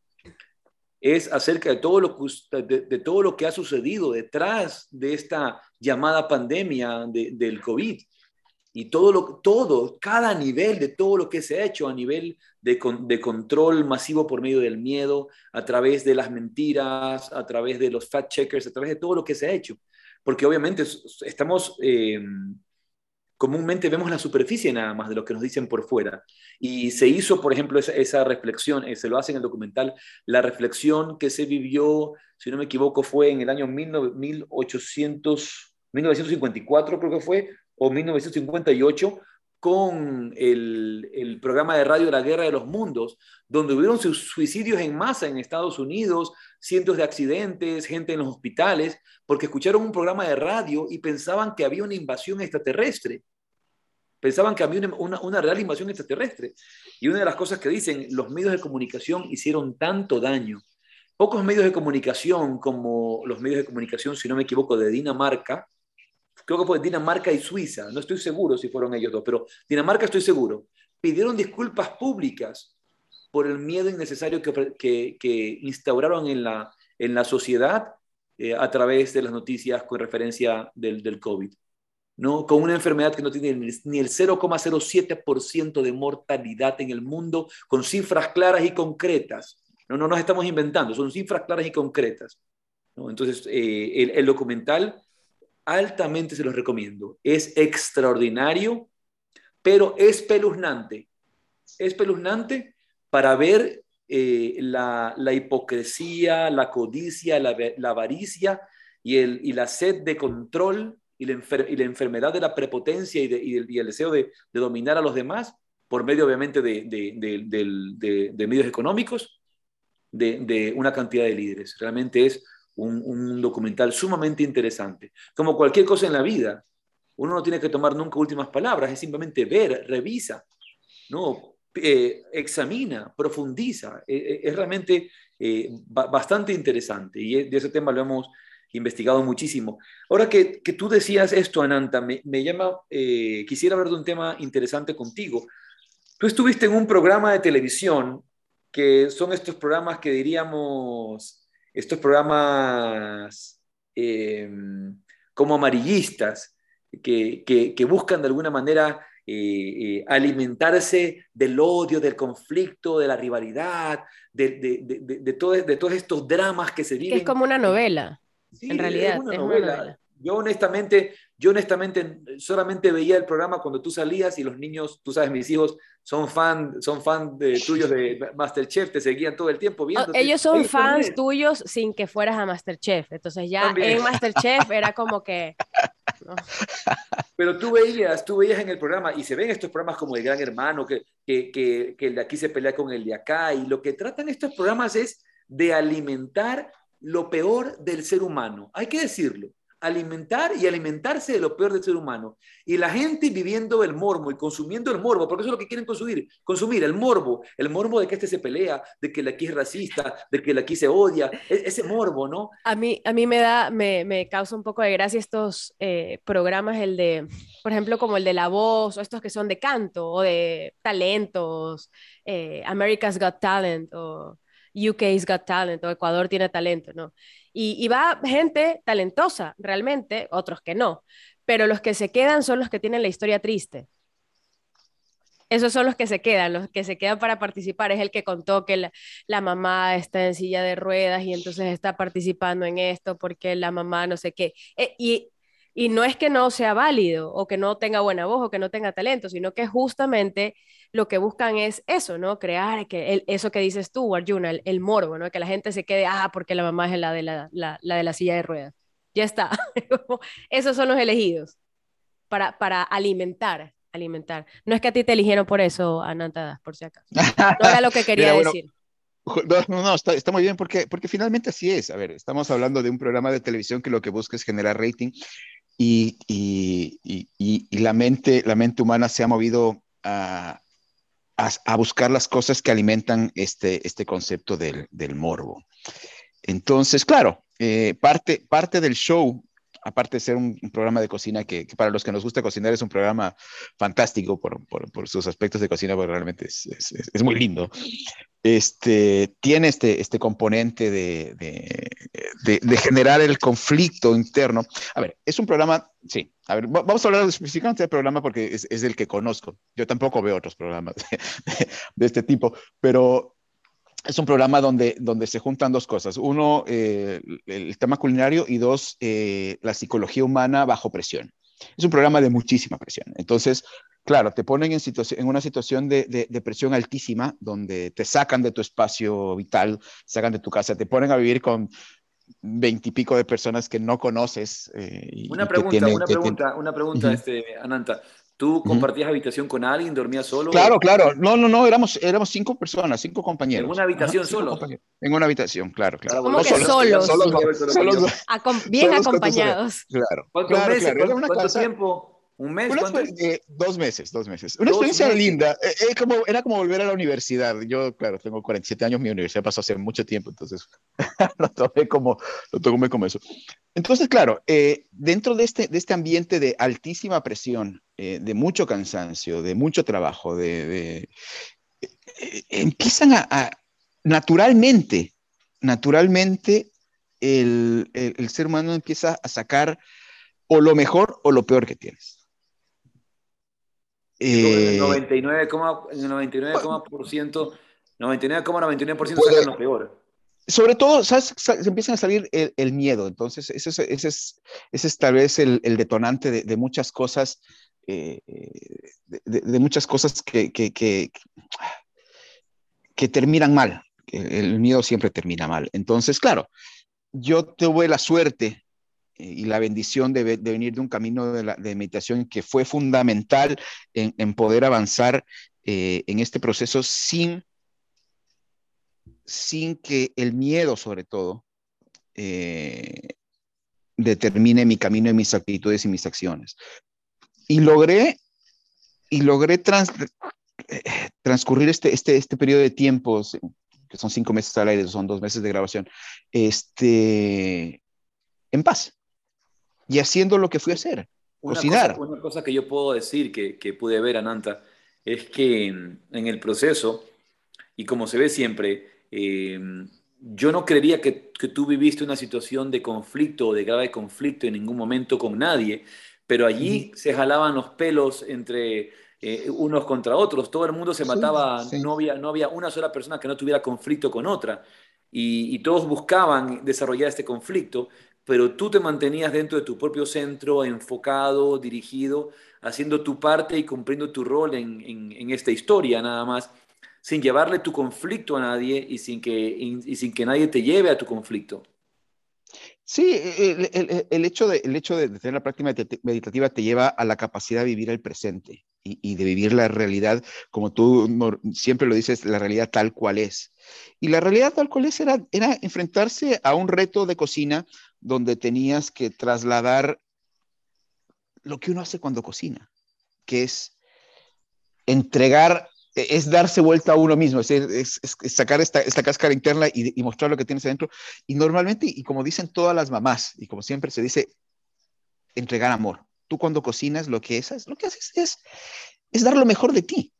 es acerca de todo, lo que, de, todo lo que ha sucedido detrás de esta llamada pandemia del COVID y todo, lo, todo, cada nivel de todo lo que se ha hecho a nivel de, de, control masivo por medio del miedo, a través de las mentiras, a través de los fact checkers, a través de todo lo que se ha hecho. Porque obviamente estamos, eh, comúnmente vemos la superficie nada más de lo que nos dicen por fuera. Y se hizo, por ejemplo, esa, reflexión, eh, se lo hace en el documental, la reflexión que se vivió, si no me equivoco, fue en el año 1800, 1954, creo que fue, o 1958 con el, el, programa de radio La Guerra de los Mundos, donde hubieron suicidios en masa en Estados Unidos, cientos de accidentes, gente en los hospitales, porque escucharon un programa de radio y pensaban que había una invasión extraterrestre. Pensaban que había una, una, real invasión extraterrestre. Y una de las cosas que dicen, los medios de comunicación hicieron tanto daño. Pocos medios de comunicación, como los medios de comunicación, si no me equivoco, de Dinamarca, creo que fue Dinamarca y Suiza, no estoy seguro si fueron ellos dos, pero Dinamarca estoy seguro, pidieron disculpas públicas por el miedo innecesario que, que, instauraron en la, en la sociedad eh, a través de las noticias con referencia del, del COVID. ¿no? con una enfermedad que no tiene ni el 0,07% de mortalidad en el mundo, con cifras claras y concretas. No, no nos estamos inventando, son cifras claras y concretas. Entonces, eh, el, el, documental altamente se los recomiendo. Es extraordinario, pero espeluznante. Espeluznante para ver eh, la, la, hipocresía, la codicia, la, la avaricia y, el, y la sed de control y la, enfermedad de la prepotencia y, de, el, deseo de, dominar a los demás por medio obviamente de, medios económicos, de, una cantidad de líderes. Realmente es un, documental sumamente interesante. Como cualquier cosa en la vida, uno no tiene que tomar nunca últimas palabras, es simplemente ver, revisa, ¿no? Eh, examina, profundiza. Eh, eh, es realmente bastante interesante y de ese tema lo hemos investigado muchísimo. Ahora que, que tú decías esto, Ananta, me, me llama, quisiera hablar de un tema interesante contigo. Tú estuviste en un programa de televisión que son estos programas que diríamos, estos programas como amarillistas, que, que, buscan de alguna manera eh, alimentarse del odio, del conflicto, de la rivalidad, de, de, de, de, todo, de todos estos dramas que se viven. es como una novela en realidad, es una, novela. Yo honestamente, yo honestamente solamente veía el programa cuando tú salías y los niños, tú sabes, mis hijos son fan, son fan de, tuyos de Masterchef, te seguían todo el tiempo oh, viendo. ellos son fans tuyos sin que fueras a Masterchef, entonces ya en Masterchef era como que... Pero tú veías, tú veías en el programa, y se ven estos programas como El Gran Hermano, que, que, que, que el de aquí se pelea con el de acá, y lo que tratan estos programas es de alimentar lo peor del ser humano. Hay que decirlo. Alimentar y alimentarse de lo peor del ser humano. Y la gente viviendo el morbo y consumiendo el morbo, porque eso es lo que quieren consumir, consumir el morbo, el morbo de que este se pelea, de que el aquí es racista, de que el aquí se odia, e-, ese morbo, ¿no? A mí, a mí me da, me, me causa un poco de gracia estos eh, programas, el de, por ejemplo, como el de La Voz, o estos que son de canto, o de talentos, eh, America's Got Talent, o UK's Got Talent o Ecuador tiene talento, ¿no? Y, va gente talentosa, realmente, otros que no, pero los que se quedan son los que tienen la historia triste. Esos son los que se quedan, los que se quedan para participar. Es el que contó que la, mamá está en silla de ruedas y entonces está participando en esto porque la mamá no sé qué. Eh, y y no es que no sea válido o que no tenga buena voz o que no tenga talento, sino que justamente lo que buscan es eso, ¿no? Crear que eso que dices tú, Arjuna, el, el, morbo, ¿no? Que la gente se quede, ah, porque la mamá es la de la, la, la de la silla de ruedas. Ya está. Esos son los elegidos para, para alimentar, alimentar. No es que a ti te eligieron por eso, Ananta, por si acaso. No era lo que quería decir. No, no, no está, está, muy bien porque, porque finalmente así es. A ver, estamos hablando de un programa de televisión que lo que busca es generar rating y, y, y, y la, mente, la mente humana se ha movido a, a, buscar las cosas que alimentan este, este concepto del, del morbo. Entonces, claro, eh, parte, parte del show aparte de ser un, programa de cocina que, para los que nos gusta cocinar es un programa fantástico por, por, sus aspectos de cocina, porque realmente es, es, muy lindo. Este, tiene este, este componente de, de, de, de, generar el conflicto interno. A ver, es un programa, sí, a ver, vamos a hablar específicamente del programa porque es, es el que conozco. Yo tampoco veo otros programas de este tipo, pero es un programa donde, donde se juntan dos cosas. Uno, eh, el tema culinario y dos, eh, la psicología humana bajo presión. Es un programa de muchísima presión. Entonces, claro, te ponen en, en una situación de, de, de, presión altísima, donde te sacan de tu espacio vital, sacan de tu casa, te ponen a vivir con veintipico de personas que no conoces. Eh, una, pregunta, tiene, una, pregunta, una pregunta, uh -huh. este, Ananta. ¿Tú compartías uh -huh. habitación con alguien? ¿Dormías solo? Claro, claro. No, no, no, éramos, éramos cinco personas, cinco compañeros. ¿En una habitación Ajá, solo? En una habitación, claro, claro. ¿Cómo no, que solos? Solos, solos, solos, solos Acom bien acompañados. Claro. ¿Cuántos claro, meses? Claro. ¿Cuánto, ¿cuánto tiempo? ¿Un mes? Eh, dos meses, dos meses. Una experiencia linda. Eh, eh, como, era como volver a la universidad. Yo, claro, tengo 47 años, mi universidad pasó hace mucho tiempo, entonces lo tomé como, lo tomé como eso. Entonces, claro, dentro de este, de este ambiente de altísima presión, de mucho cansancio, de mucho trabajo, de, empiezan a, naturalmente, naturalmente, el, el, el ser humano empieza a sacar o lo mejor o lo peor que tienes. Eh, 99,99% 99,99% son los peores. Sobre todo, ¿sabes? se empiezan a salir el, miedo, entonces ese es, ese es, ese es tal vez el, el detonante de, de, muchas cosas, eh, de, de, muchas cosas que, que, que, que terminan mal. El miedo siempre termina mal. Entonces, claro, yo tuve la suerte y la bendición de, venir de un camino de, meditación que fue fundamental en, poder avanzar eh, en este proceso sin, sin que el miedo, sobre todo, eh, determine mi camino y mis actitudes y mis acciones. Y logré, y logré eh, transcurrir este, este, este periodo de tiempo, que son cinco meses al aire, son dos meses de grabación, este, en paz y haciendo lo que fui a hacer, una cocinar. Cosa, una cosa que yo puedo decir que, que pude ver, Ananta, es que en, el proceso, y como se ve siempre, eh, yo no creería que, que, tú viviste una situación de conflicto o de grave conflicto en ningún momento con nadie, pero allí se jalaban los pelos entre eh, unos contra otros, todo el mundo se mataba, No, había, no había una sola persona que no tuviera conflicto con otra. Y, y, todos buscaban desarrollar este conflicto, pero tú te mantenías dentro de tu propio centro, enfocado, dirigido, haciendo tu parte y cumpliendo tu rol en, esta historia nada más, sin llevarle tu conflicto a nadie y sin que, y sin que nadie te lleve a tu conflicto. Sí, el, hecho de, el hecho de tener la práctica meditativa te lleva a la capacidad de vivir el presente y, de vivir la realidad, como tú siempre lo dices, la realidad tal cual es. Y la realidad tal cual es era, era enfrentarse a un reto de cocina donde tenías que trasladar lo que uno hace cuando cocina, que es entregar, es darse vuelta a uno mismo, es, es, sacar esta, esta, cáscara interna y, mostrar lo que tienes adentro. Y normalmente, y como dicen todas las mamás, y como siempre se dice, entregar amor. Tú cuando cocinas lo que haces, lo que haces es, es dar lo mejor de ti.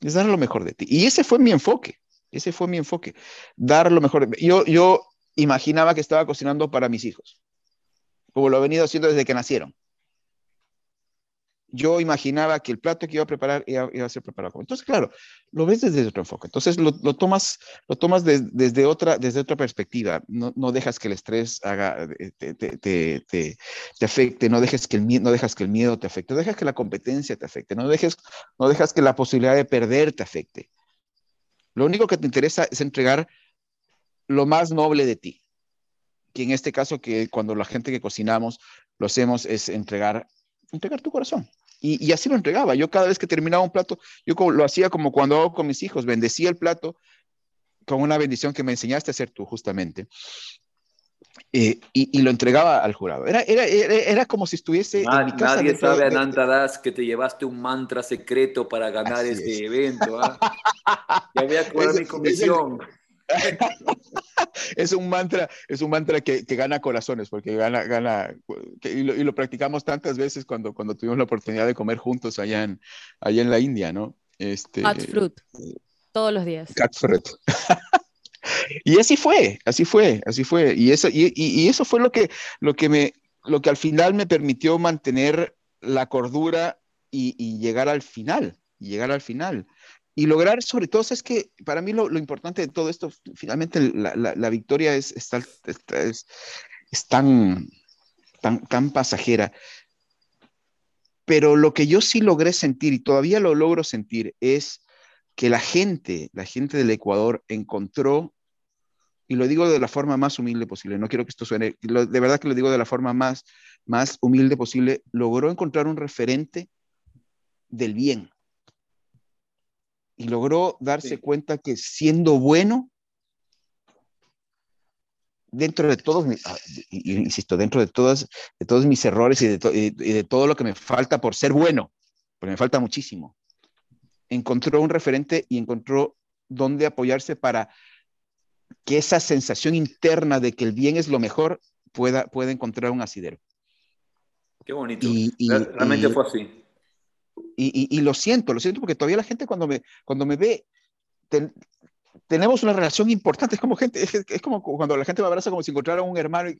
Es dar lo mejor de ti. Y ese fue mi enfoque. Ese fue mi enfoque. Dar lo mejor. De Yo, yo imaginaba que estaba cocinando para mis hijos, como lo he venido haciendo desde que nacieron. Yo imaginaba que el plato que iba a preparar iba, a ser preparado. Entonces, claro, lo ves desde otro enfoque. Entonces, lo, tomas, lo tomas desde, otra, desde otra perspectiva. No, dejas que el estrés haga, eh, te, te, te, te, afecte, no, dejes que el, no dejas que el miedo te afecte, no dejas que la competencia te afecte, no, no dejas que la posibilidad de perder te afecte. Lo único que te interesa es entregar lo más noble de ti. Que en este caso, que cuando la gente que cocinamos lo hacemos es entregar, entregar tu corazón. Y, así lo entregaba. Yo cada vez que terminaba un plato, yo lo hacía como cuando hago con mis hijos, bendecía el plato con una bendición que me enseñaste a hacer tú justamente. Eh, y, lo entregaba al jurado. Era, era, era, como si estuviese en mi casa. Nadie sabe, Ananta Das, que te llevaste un mantra secreto para ganar este evento. ¿ah? ya voy a cobrar mi comisión. es un mantra, es un mantra que, gana corazones, porque gana, gana, y, lo, practicamos tantas veces cuando, cuando tuvimos la oportunidad de comer juntos allá en, allá en la India, ¿no? Este, cat fruit, todos los días. Cat fruit. y así fue, así fue, así fue. Y eso, y, eso fue lo que, lo, que me, lo que al final me permitió mantener la cordura y, llegar al final, y llegar al final y lograr, sobre todo, es que para mí lo, importante de todo esto, finalmente la, victoria es, tan, tan, tan pasajera. Pero lo que yo sí logré sentir, y todavía lo logro sentir, es que la gente, la gente del Ecuador encontró, y lo digo de la forma más humilde posible, no quiero que esto suene, de verdad que lo digo de la forma más, más humilde posible, logró encontrar un referente del bien y logró darse cuenta que siendo bueno, dentro de todos, mis, ah, insisto, dentro de, todas, de todos mis errores y de, y de todo lo que me falta por ser bueno, porque me falta muchísimo, encontró un referente y encontró dónde apoyarse para que esa sensación interna de que el bien es lo mejor pueda, pueda encontrar un asidero. Qué bonito. Y, Realmente fue así. Y, lo siento, lo siento porque todavía la gente cuando me, cuando me ve, tenemos una relación importante, es como gente, es, como cuando la gente me abraza como si encontrara un hermano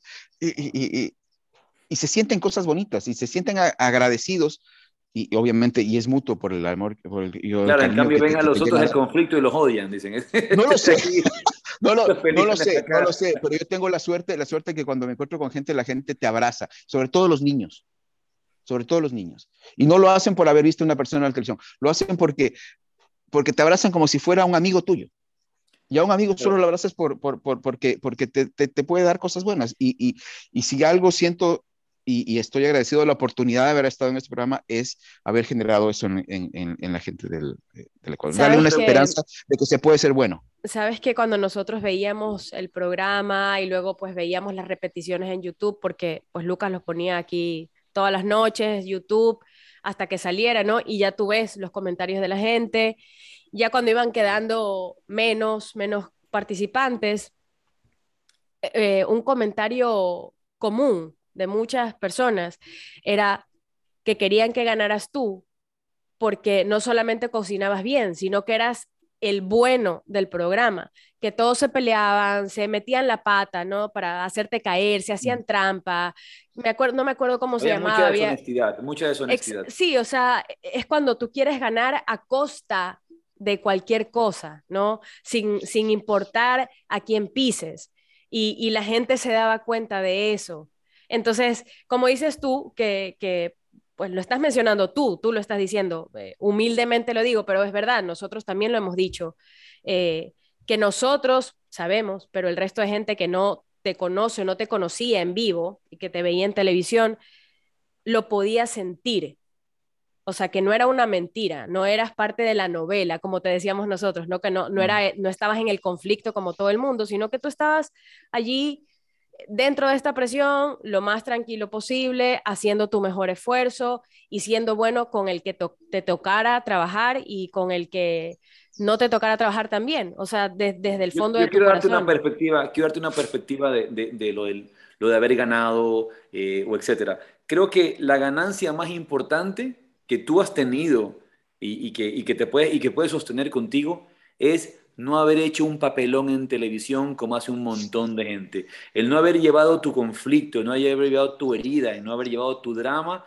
y, se sienten cosas bonitas y se sienten agradecidos y, obviamente, y es mutuo por el amor. Por el, claro, en cambio ven a los otros el conflicto y los odian, dicen. No lo sé. No lo, no lo sé, no lo sé, pero yo tengo la suerte, la suerte que cuando me encuentro con gente, la gente te abraza, sobre todo los niños, sobre todo los niños. Y no lo hacen por haber visto una persona en la televisión, lo hacen porque, porque te abrazan como si fuera un amigo tuyo. Y a un amigo solo lo abrazas por, por, por porque, porque te, te, te, puede dar cosas buenas. Y, y, y si algo siento y, estoy agradecido de la oportunidad de haber estado en este programa, es haber generado eso en, en, en la gente del, del Ecuador. Darle una esperanza de que se puede ser bueno. Sabes que cuando nosotros veíamos el programa y luego pues veíamos las repeticiones en YouTube, porque pues Lucas los ponía aquí todas las noches, YouTube, hasta que saliera, ¿no? Y ya tú ves los comentarios de la gente, ya cuando iban quedando menos, menos participantes, eh, un comentario común de muchas personas era que querían que ganaras tú porque no solamente cocinabas bien, sino que eras el bueno del programa, que todos se peleaban, se metían la pata, ¿no? Para hacerte caer, se hacían mm. trampa. Me acuerdo, no me acuerdo cómo se llamaba. Mucha deshonestidad, mucha deshonestidad. Sí, o sea, es cuando tú quieres ganar a costa de cualquier cosa, ¿no? Sin, sin importar a quién pises. Y, y la gente se daba cuenta de eso. Entonces, como dices tú, que, pues lo estás mencionando tú, tú lo estás diciendo, eh, humildemente lo digo, pero es verdad, nosotros también lo hemos dicho, eh, que nosotros sabemos, pero el resto de gente que no te conoce, no te conocía en vivo y que te veía en televisión, lo podía sentir. O sea, que no era una mentira, no eras parte de la novela, como te decíamos nosotros, no que no, no, era, no estabas en el conflicto como todo el mundo, sino que tú estabas allí dentro de esta presión, lo más tranquilo posible, haciendo tu mejor esfuerzo y siendo bueno con el que te tocara trabajar y con el que no te tocara trabajar también. O sea, desde el fondo de tu quiero darte una perspectiva, quiero darte una perspectiva de, lo, lo, de haber ganado eh, o etcétera. Creo que la ganancia más importante que tú has tenido y, que, y que, te puedes, y que puedes sostener contigo es no haber hecho un papelón en televisión como hace un montón de gente, el no haber llevado tu conflicto, no haber llevado tu herida, el no haber llevado tu drama,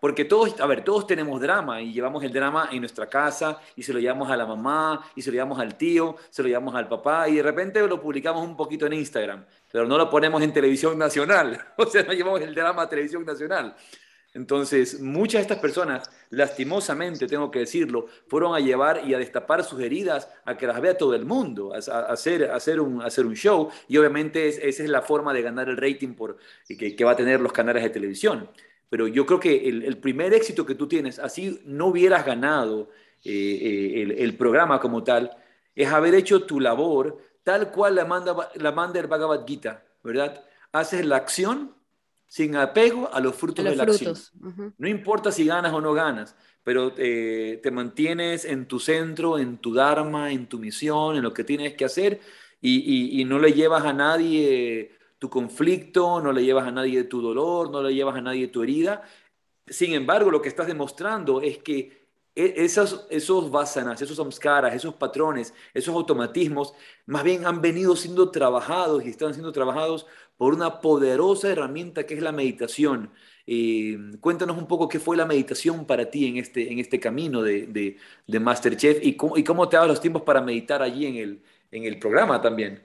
porque todos, a ver, todos tenemos drama y llevamos el drama en nuestra casa y se lo llevamos a la mamá y se lo llevamos al tío, se lo llevamos al papá y de repente lo publicamos un poquito en Instagram, pero no lo ponemos en televisión nacional, o sea, no llevamos el drama a televisión nacional. Entonces, muchas de estas personas, lastimosamente, tengo que decirlo, fueron a llevar y a destapar sus heridas a que las vea todo el mundo, a, hacer, hacer, un, hacer un show. Y obviamente esa es la forma de ganar el rating por, que, que va a tener los canales de televisión. Pero yo creo que el, primer éxito que tú tienes, así no hubieras ganado eh, eh, el, programa como tal, es haber hecho tu labor tal cual la manda, la manda el Bhagavad Gita, ¿verdad? Haces la acción sin apego a los frutos de la acción. No importa si ganas o no ganas, pero eh, te mantienes en tu centro, en tu dharma, en tu misión, en lo que tienes que hacer y, no le llevas a nadie tu conflicto, no le llevas a nadie tu dolor, no le llevas a nadie tu herida. Sin embargo, lo que estás demostrando es que e, esos, esos vasanas, esos samskaras, esos patrones, esos automatismos, más bien han venido siendo trabajados y están siendo trabajados por una poderosa herramienta que es la meditación. Eh, cuéntanos un poco qué fue la meditación para ti en este, en este camino de, de, Masterchef y cómo, y cómo te das los tiempos para meditar allí en el, en el programa también.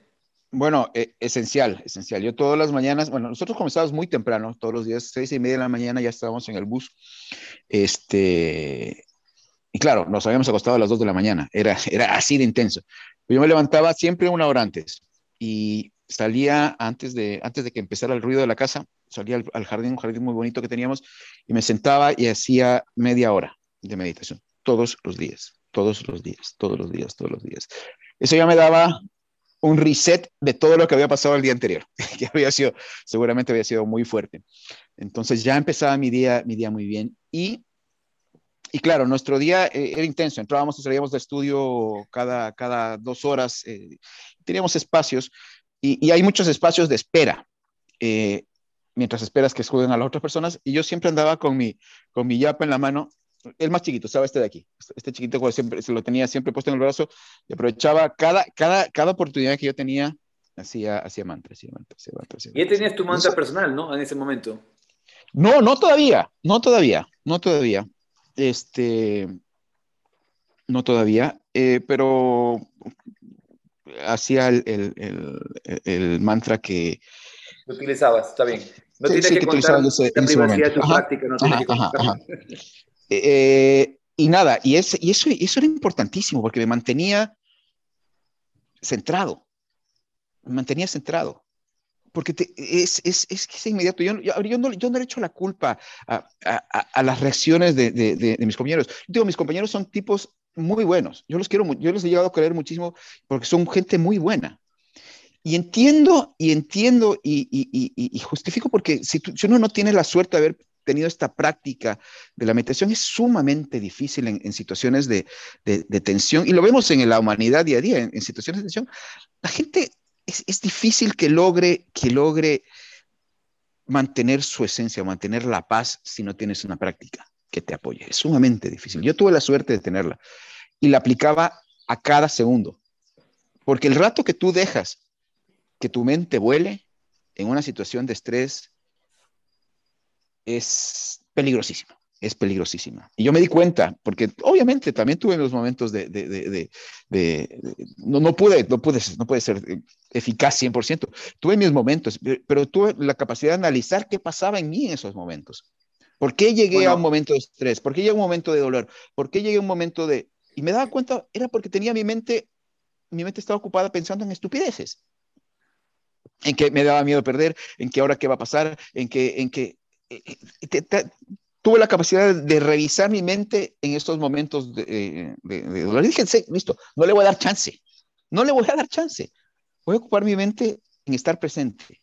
Bueno, e, esencial, esencial. Yo todas las mañanas, bueno, nosotros comenzamos muy temprano, todos los días, seis y media de la mañana ya estábamos en el bus. Este, y claro, nos habíamos acostado a las dos de la mañana, era, era así de intenso. Yo me levantaba siempre una hora antes y salía antes de, antes de que empezara el ruido de la casa, salía al, jardín, un jardín muy bonito que teníamos, y me sentaba y hacía media hora de meditación, todos los días, todos los días, todos los días, todos los días. Eso ya me daba un reset de todo lo que había pasado el día anterior, que había sido, seguramente había sido muy fuerte. Entonces ya empezaba mi día, mi día muy bien y, y claro, nuestro día eh, era intenso, entrábamos y salíamos de estudio cada, cada dos horas, eh, teníamos espacios y, y, hay muchos espacios de espera. Eh, mientras esperas que escuden a las otras personas, y yo siempre andaba con mi, con mi yapa en la mano el más chiquito, estaba este de aquí. Este chiquito siempre, se lo tenía siempre puesto en el brazo y aprovechaba cada, cada, cada oportunidad que yo tenía, hacía, hacía mantra, hacía mantra, hacía mantra. y ya tenías tu mantra personal, ¿no? En ese momento. No, no todavía, no todavía, no todavía. Este, no todavía, eh, pero hacía el, el, el, el, mantra que... Utilizabas, está bien. No sí, tienes sí, que, que contar ese, la privacidad de tu ajá, práctica, no tienes ajá, que ajá, eh, y nada, y, es, y eso, eso era importantísimo porque me mantenía centrado, me mantenía centrado. Porque te, es, es, es, que es inmediato. Yo, yo, yo, no, yo no le echo la culpa a, a, a las reacciones de, de, de, de, mis compañeros. Digo, mis compañeros son tipos muy buenos. Yo los quiero, yo les he llegado a querer muchísimo porque son gente muy buena. Y entiendo, y entiendo, y, y, y, y justifico porque si, tú, si, uno no tiene la suerte de haber tenido esta práctica de la meditación es sumamente difícil en, en situaciones de, de, de, tensión, y lo vemos en la humanidad día a día, en, en situaciones de tensión, la gente es, es, difícil que logre, que logre mantener su esencia, mantener la paz si no tienes una práctica que te apoye. Es sumamente difícil. Yo tuve la suerte de tenerla y la aplicaba a cada segundo, porque el rato que tú dejas que tu mente vuele en una situación de estrés, es peligrosísima, es peligrosísima. Y yo me di cuenta, porque obviamente también tuve los momentos de, de, de, de no, no, pude, no, pude, no puede ser eficaz 100%, tuve mis momentos, pero tuve la capacidad de analizar qué pasaba en mí en esos momentos. ¿Por qué llegué bueno, a un momento de estrés? ¿Por qué llegué a un momento de dolor? ¿Por qué llegué a un momento de... Y me daba cuenta, era porque tenía mi mente, mi mente estaba ocupada pensando en estupideces en que me daba miedo perder, en que ahora qué va a pasar, en que, en que te, te, tuve la capacidad de, revisar mi mente en estos momentos de, de, de dolor. Y dije, listo, no le voy a dar chance, no le voy a dar chance. Voy a ocupar mi mente en estar presente.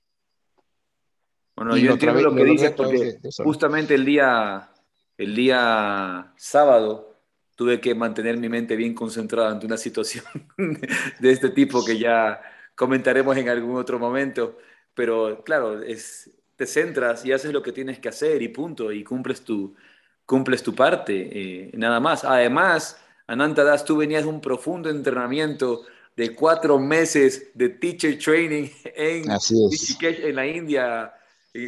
Bueno, y yo entiendo vez, lo que dices porque justamente el día, el día sábado tuve que mantener mi mente bien concentrada ante una situación de este tipo que ya comentaremos en algún otro momento. Pero claro, es, te centras y haces lo que tienes que hacer y punto, y cumples tu, cumples tu parte, eh, nada más. Además, Ananta Das, tú venías de un profundo entrenamiento de cuatro meses de teacher training en en la India,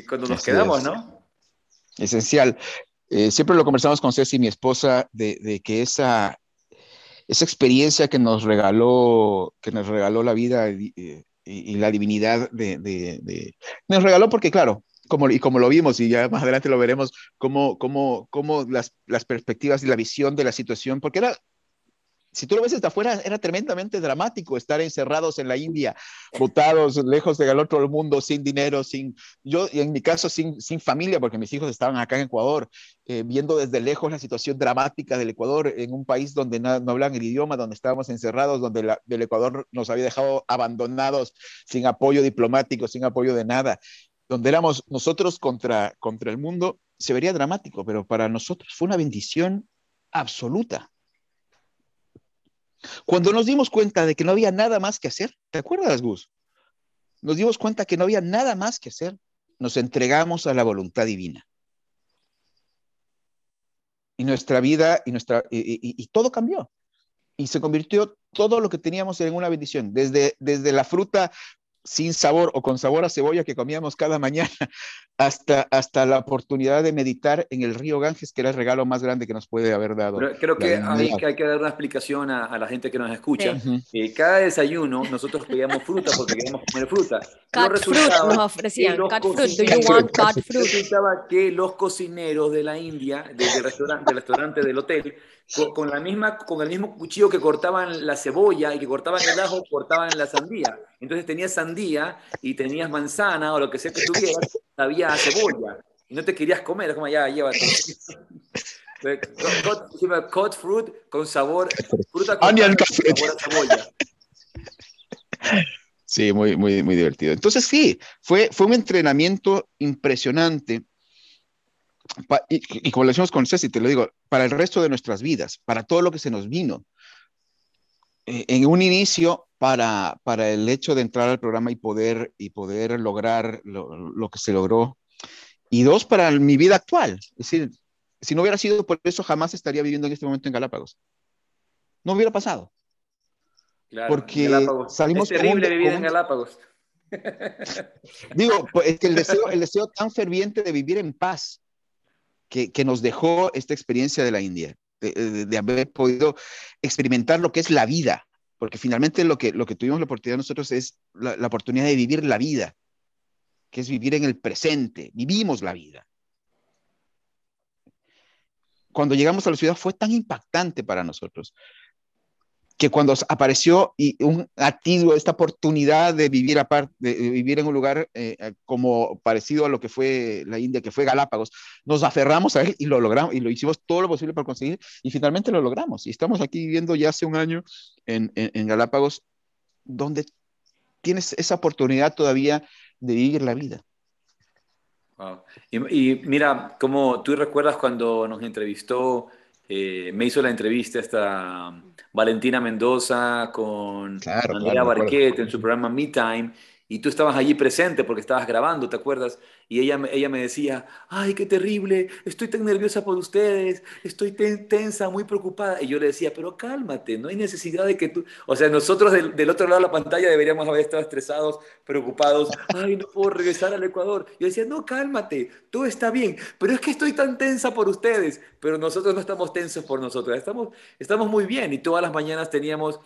cuando nos Así quedamos, es. ¿no? Esencial. Eh, siempre lo conversamos con Ceci, mi esposa, de, de, que esa, esa experiencia que nos regaló, que nos regaló la vida eh, y, y la divinidad de, de, de, Nos regaló porque, claro, como, y como lo vimos, y ya más adelante lo veremos, cómo, cómo, cómo las, las perspectivas y la visión de la situación, porque era, si tú lo ves desde afuera, era tremendamente dramático estar encerrados en la India, botados lejos del otro mundo, sin dinero, sin, yo en mi caso, sin, sin familia, porque mis hijos estaban acá en Ecuador, eh, viendo desde lejos la situación dramática del Ecuador, en un país donde no, no hablan el idioma, donde estábamos encerrados, donde la, el Ecuador nos había dejado abandonados, sin apoyo diplomático, sin apoyo de nada, donde éramos nosotros contra, contra el mundo, se vería dramático, pero para nosotros fue una bendición absoluta cuando nos dimos cuenta de que no había nada más que hacer, ¿te acuerdas, Gus? Nos dimos cuenta que no había nada más que hacer, nos entregamos a la voluntad divina. Y nuestra vida y, nuestra, y, todo cambió. Y se convirtió todo lo que teníamos en una bendición, desde, desde la fruta sin sabor o con sabor a cebolla que comíamos cada mañana, hasta, hasta la oportunidad de meditar en el río Ganges, que era el regalo más grande que nos puede haber dado. Pero creo que hay, que hay, que dar una explicación a, a, la gente que nos escucha. Sí. Eh, cada desayuno nosotros pedíamos fruta porque queríamos comer fruta. Cut fruit nos ofrecían. Cut fruit. Do you want cut fruit? Resultaba que los cocineros de la India, del restaurante, del, restaurante del hotel, con, con, la misma, con el mismo cuchillo que cortaban la cebolla y que cortaban el ajo, cortaban la sandía. Entonces tenías sandía y tenías manzana o lo que sea que tuvieras, había cebolla. Y no te querías comer, es como ya, llévate. Cut, cut fruit con sabor, fruta con Onion sabor a cebolla. Sí, muy, muy, muy divertido. Entonces, sí, fue, fue un entrenamiento impresionante. Y, como lo decimos con Ceci, te lo digo, para el resto de nuestras vidas, para todo lo que se nos vino. Eh, en un inicio, para, para el hecho de entrar al programa y poder, y poder lograr lo, lo que se logró. Y dos, para mi vida actual. Es decir, si no hubiera sido por eso, jamás estaría viviendo en este momento en Galápagos. No hubiera pasado. porque salimos es terrible vivir en Galápagos. Digo, pues, es que el deseo, el deseo tan ferviente de vivir en paz que, nos dejó esta experiencia de la India, de, de, haber podido experimentar lo que es la vida, porque finalmente lo que, lo que tuvimos la oportunidad nosotros es la, la oportunidad de vivir la vida, que es vivir en el presente, vivimos la vida. Cuando llegamos a la ciudad fue tan impactante para nosotros que cuando apareció y un atisbo esta oportunidad de vivir aparte, de vivir en un lugar eh, eh, como parecido a lo que fue la India, que fue Galápagos, nos aferramos a él y lo logramos y lo hicimos todo lo posible para conseguir y finalmente lo logramos. Y estamos aquí viviendo ya hace un año en, en, en Galápagos, donde tienes esa oportunidad todavía de vivir la vida. Y, mira, como tú recuerdas cuando nos entrevistó, eh, me hizo la entrevista esta Valentina Mendoza con Andrea Barquete en su programa Me Time, y tú estabas allí presente porque estabas grabando, ¿te acuerdas? Y ella, ella me decía, ay, qué terrible, estoy tan nerviosa por ustedes, estoy tensa, muy preocupada. Y yo le decía, pero cálmate, no hay necesidad de que tú... O sea, nosotros del, del otro lado de la pantalla deberíamos haber estado estresados, preocupados, ay, no puedo regresar al Ecuador. Yo decía, no, cálmate, todo está bien, pero es que estoy tan tensa por ustedes, pero nosotros no estamos tensos por nosotros, estamos, estamos muy bien. Y todas las mañanas teníamos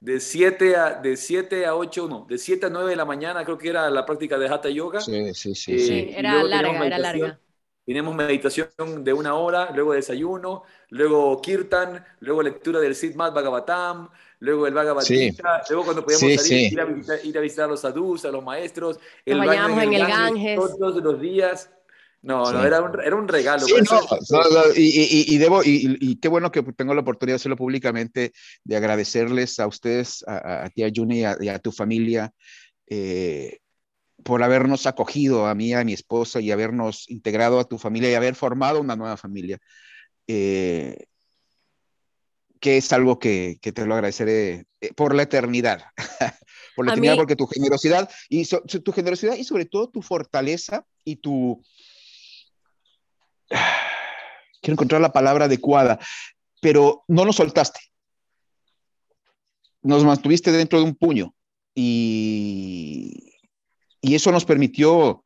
de 7 a, de 7 a 8, no, de 7 a 9 de la mañana, creo que era la práctica de Hatha Yoga. Sí, sí, sí. Eh, sí. Era larga, era larga. Tenemos meditación de una hora, luego desayuno, luego kirtan, luego lectura del Siddhat Bhagavatam, luego el Bhagavad Gita, luego cuando podíamos salir, ir a, visitar, ir, a visitar, a los sadhus, a los maestros, el Nos bañamos en el, Ganges, todos los días. No, no, era un, era un regalo. Sí, no, no, y, y, y, debo, y, qué bueno que tengo la oportunidad de hacerlo públicamente, de agradecerles a ustedes, a, a ti, a Juni y a, tu familia, eh, por habernos acogido a mí, a mi esposa, y habernos integrado a tu familia y haber formado una nueva familia. Eh, que es algo que, que, te lo agradeceré eh, por la eternidad. por la eternidad, mí... porque tu generosidad, y so, tu generosidad y sobre todo tu fortaleza y tu quiero encontrar la palabra adecuada, pero no nos soltaste. Nos mantuviste dentro de un puño y, y eso nos permitió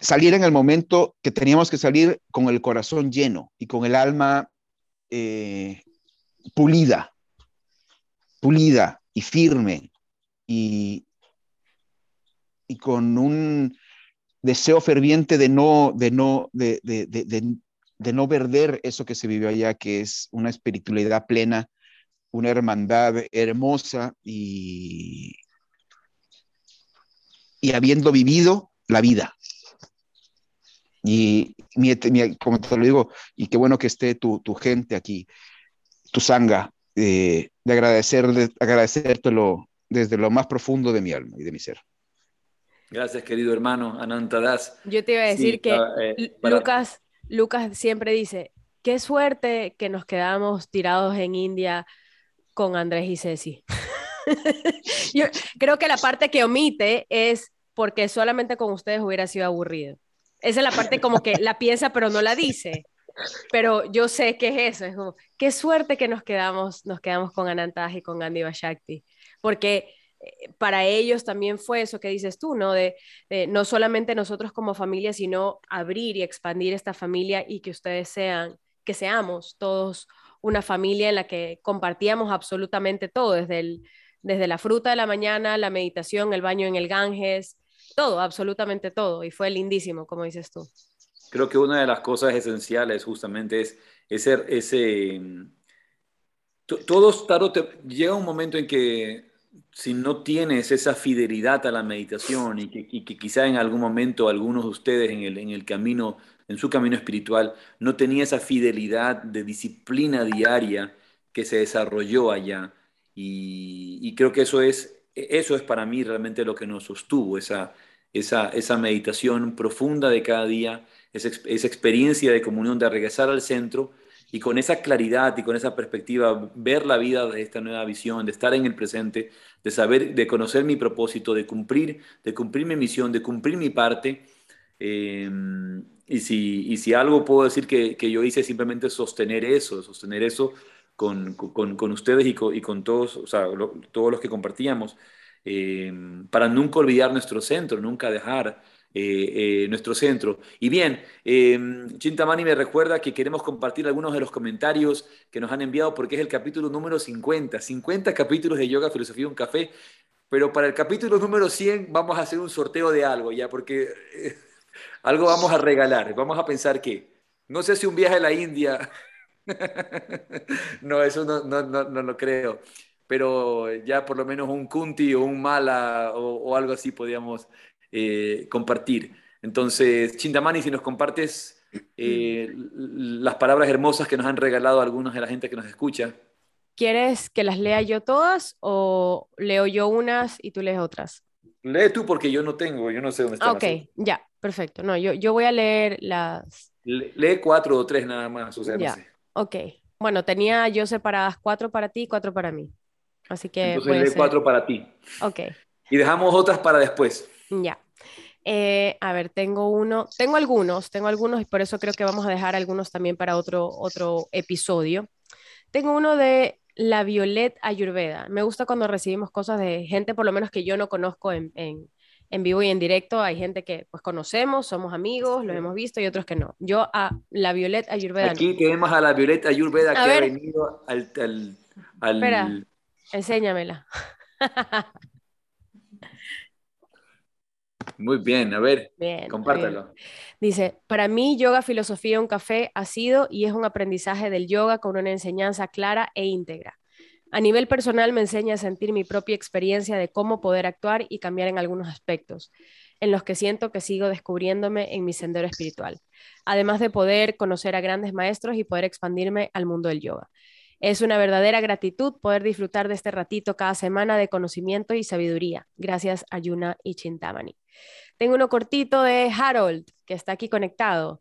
salir en el momento que teníamos que salir con el corazón lleno y con el alma eh, pulida, pulida y firme y, y con un deseo ferviente de no, de no, de, de, de, de, no perder eso que se vivió allá, que es una espiritualidad plena, una hermandad hermosa y, y habiendo vivido la vida. Y mi, como te lo digo, y qué bueno que esté tu, tu gente aquí, tu sanga, eh, de agradecer, de agradecértelo desde lo más profundo de mi alma y de mi ser. Gracias, querido hermano Anantadas. Yo te iba a decir sí, que eh, para... Lucas, Lucas siempre dice, qué suerte que nos quedamos tirados en India con Andrés y Ceci. Yo creo que la parte que omite es porque solamente con ustedes hubiera sido aburrido. Esa es la parte como que la piensa pero no la dice. Pero yo sé que es eso, es como, qué suerte que nos quedamos, nos quedamos con Anantaj y con Andy Bashakti, porque para ellos también fue eso que dices tú, ¿no? De, no solamente nosotros como familia, sino abrir y expandir esta familia y que ustedes sean, que seamos todos una familia en la que compartíamos absolutamente todo, desde, el, desde la fruta de la mañana, la meditación, el baño en el Ganges, todo, absolutamente todo. Y fue lindísimo, como dices tú. Creo que una de las cosas esenciales justamente es ese... ese todos, Taro, te, llega un momento en que si no tienes esa fidelidad a la meditación y que, que, quizá en algún momento algunos de ustedes en el, en el camino, en su camino espiritual, no tenía esa fidelidad de disciplina diaria que se desarrolló allá. Y, y creo que eso es eso es para mí realmente lo que nos sostuvo, esa, esa, esa meditación profunda de cada día, esa, esa experiencia de comunión, de regresar al centro y con esa claridad y con esa perspectiva, ver la vida de esta nueva visión, de estar en el presente, de saber, de conocer mi propósito, de cumplir, de cumplir mi misión, de cumplir mi parte. Eh, y, si, y si algo puedo decir que, que yo hice simplemente sostener eso, sostener eso con, con, con ustedes y con, y con, todos, o sea, todos los que compartíamos, eh, para nunca olvidar nuestro centro, nunca dejar eh, eh, nuestro centro. Y bien, eh, Chintamani me recuerda que queremos compartir algunos de los comentarios que nos han enviado porque es el capítulo número 50, 50 capítulos de Yoga, Filosofía, un café, pero para el capítulo número 100 vamos a hacer un sorteo de algo ya, porque algo vamos a regalar, vamos a pensar que, no sé si un viaje a la India, no, eso no, no, no, no, lo creo, pero ya por lo menos un Kunti o un Mala o, o algo así podríamos eh, compartir. Entonces, Chindamani, si nos compartes eh, las palabras hermosas que nos han regalado algunos de la gente que nos escucha. ¿Quieres que las lea yo todas o leo yo unas y tú lees otras? Lee tú porque yo no tengo, yo no sé dónde están. Ok, ya, perfecto. No, yo, yo voy a leer las... lee cuatro o tres nada más, o sea, ya. no sé. Ok, bueno, tenía yo separadas cuatro para ti y cuatro para mí. Así que... Entonces lee ser... cuatro para ti. Ok. Y dejamos otras para después. Ya. Eh, a ver, tengo uno, tengo algunos, tengo algunos y por eso creo que vamos a dejar algunos también para otro, otro episodio. Tengo uno de la Violet Ayurveda. Me gusta cuando recibimos cosas de gente, por lo menos que yo no conozco en, en, en vivo y en directo. Hay gente que pues conocemos, somos amigos, lo hemos visto y otros que no. Yo a la Violet Ayurveda. Aquí no. tenemos a la Violet Ayurveda A que ver. ha venido al... al, al- Espera. Enséñamela. Muy bien, a ver, Bien, está compártalo. bien. Dice, para mí yoga, filosofía, un café ha sido y es un aprendizaje del yoga con una enseñanza clara e íntegra. A nivel personal me enseña a sentir mi propia experiencia de cómo poder actuar y cambiar en algunos aspectos, en los que siento que sigo descubriéndome en mi sendero espiritual, además de poder conocer a grandes maestros y poder expandirme al mundo del yoga. Es una verdadera gratitud poder disfrutar de este ratito cada semana de conocimiento y sabiduría. Gracias a Yuna y Chintamani. Tengo uno cortito de Harold, que está aquí conectado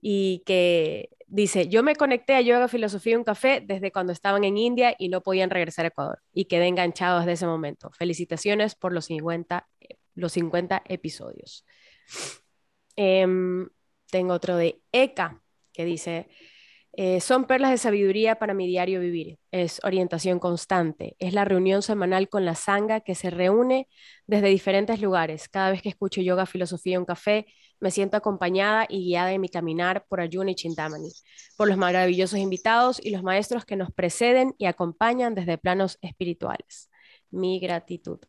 y que dice, yo me conecté a Yoga, Filosofía y un Café desde cuando estaban en India y no podían regresar a Ecuador y quedé enganchado desde ese momento. Felicitaciones por los 50, los 50 episodios. Em, tengo otro de Eka, que dice, eh, son perlas de sabiduría para mi diario vivir. Es orientación constante. Es la reunión semanal con la sanga que se reúne desde diferentes lugares. Cada vez que escucho yoga, filosofía un café, me siento acompañada y guiada en mi caminar por Ayuna y Chintamani, por los maravillosos invitados y los maestros que nos preceden y acompañan desde planos espirituales. Mi gratitud.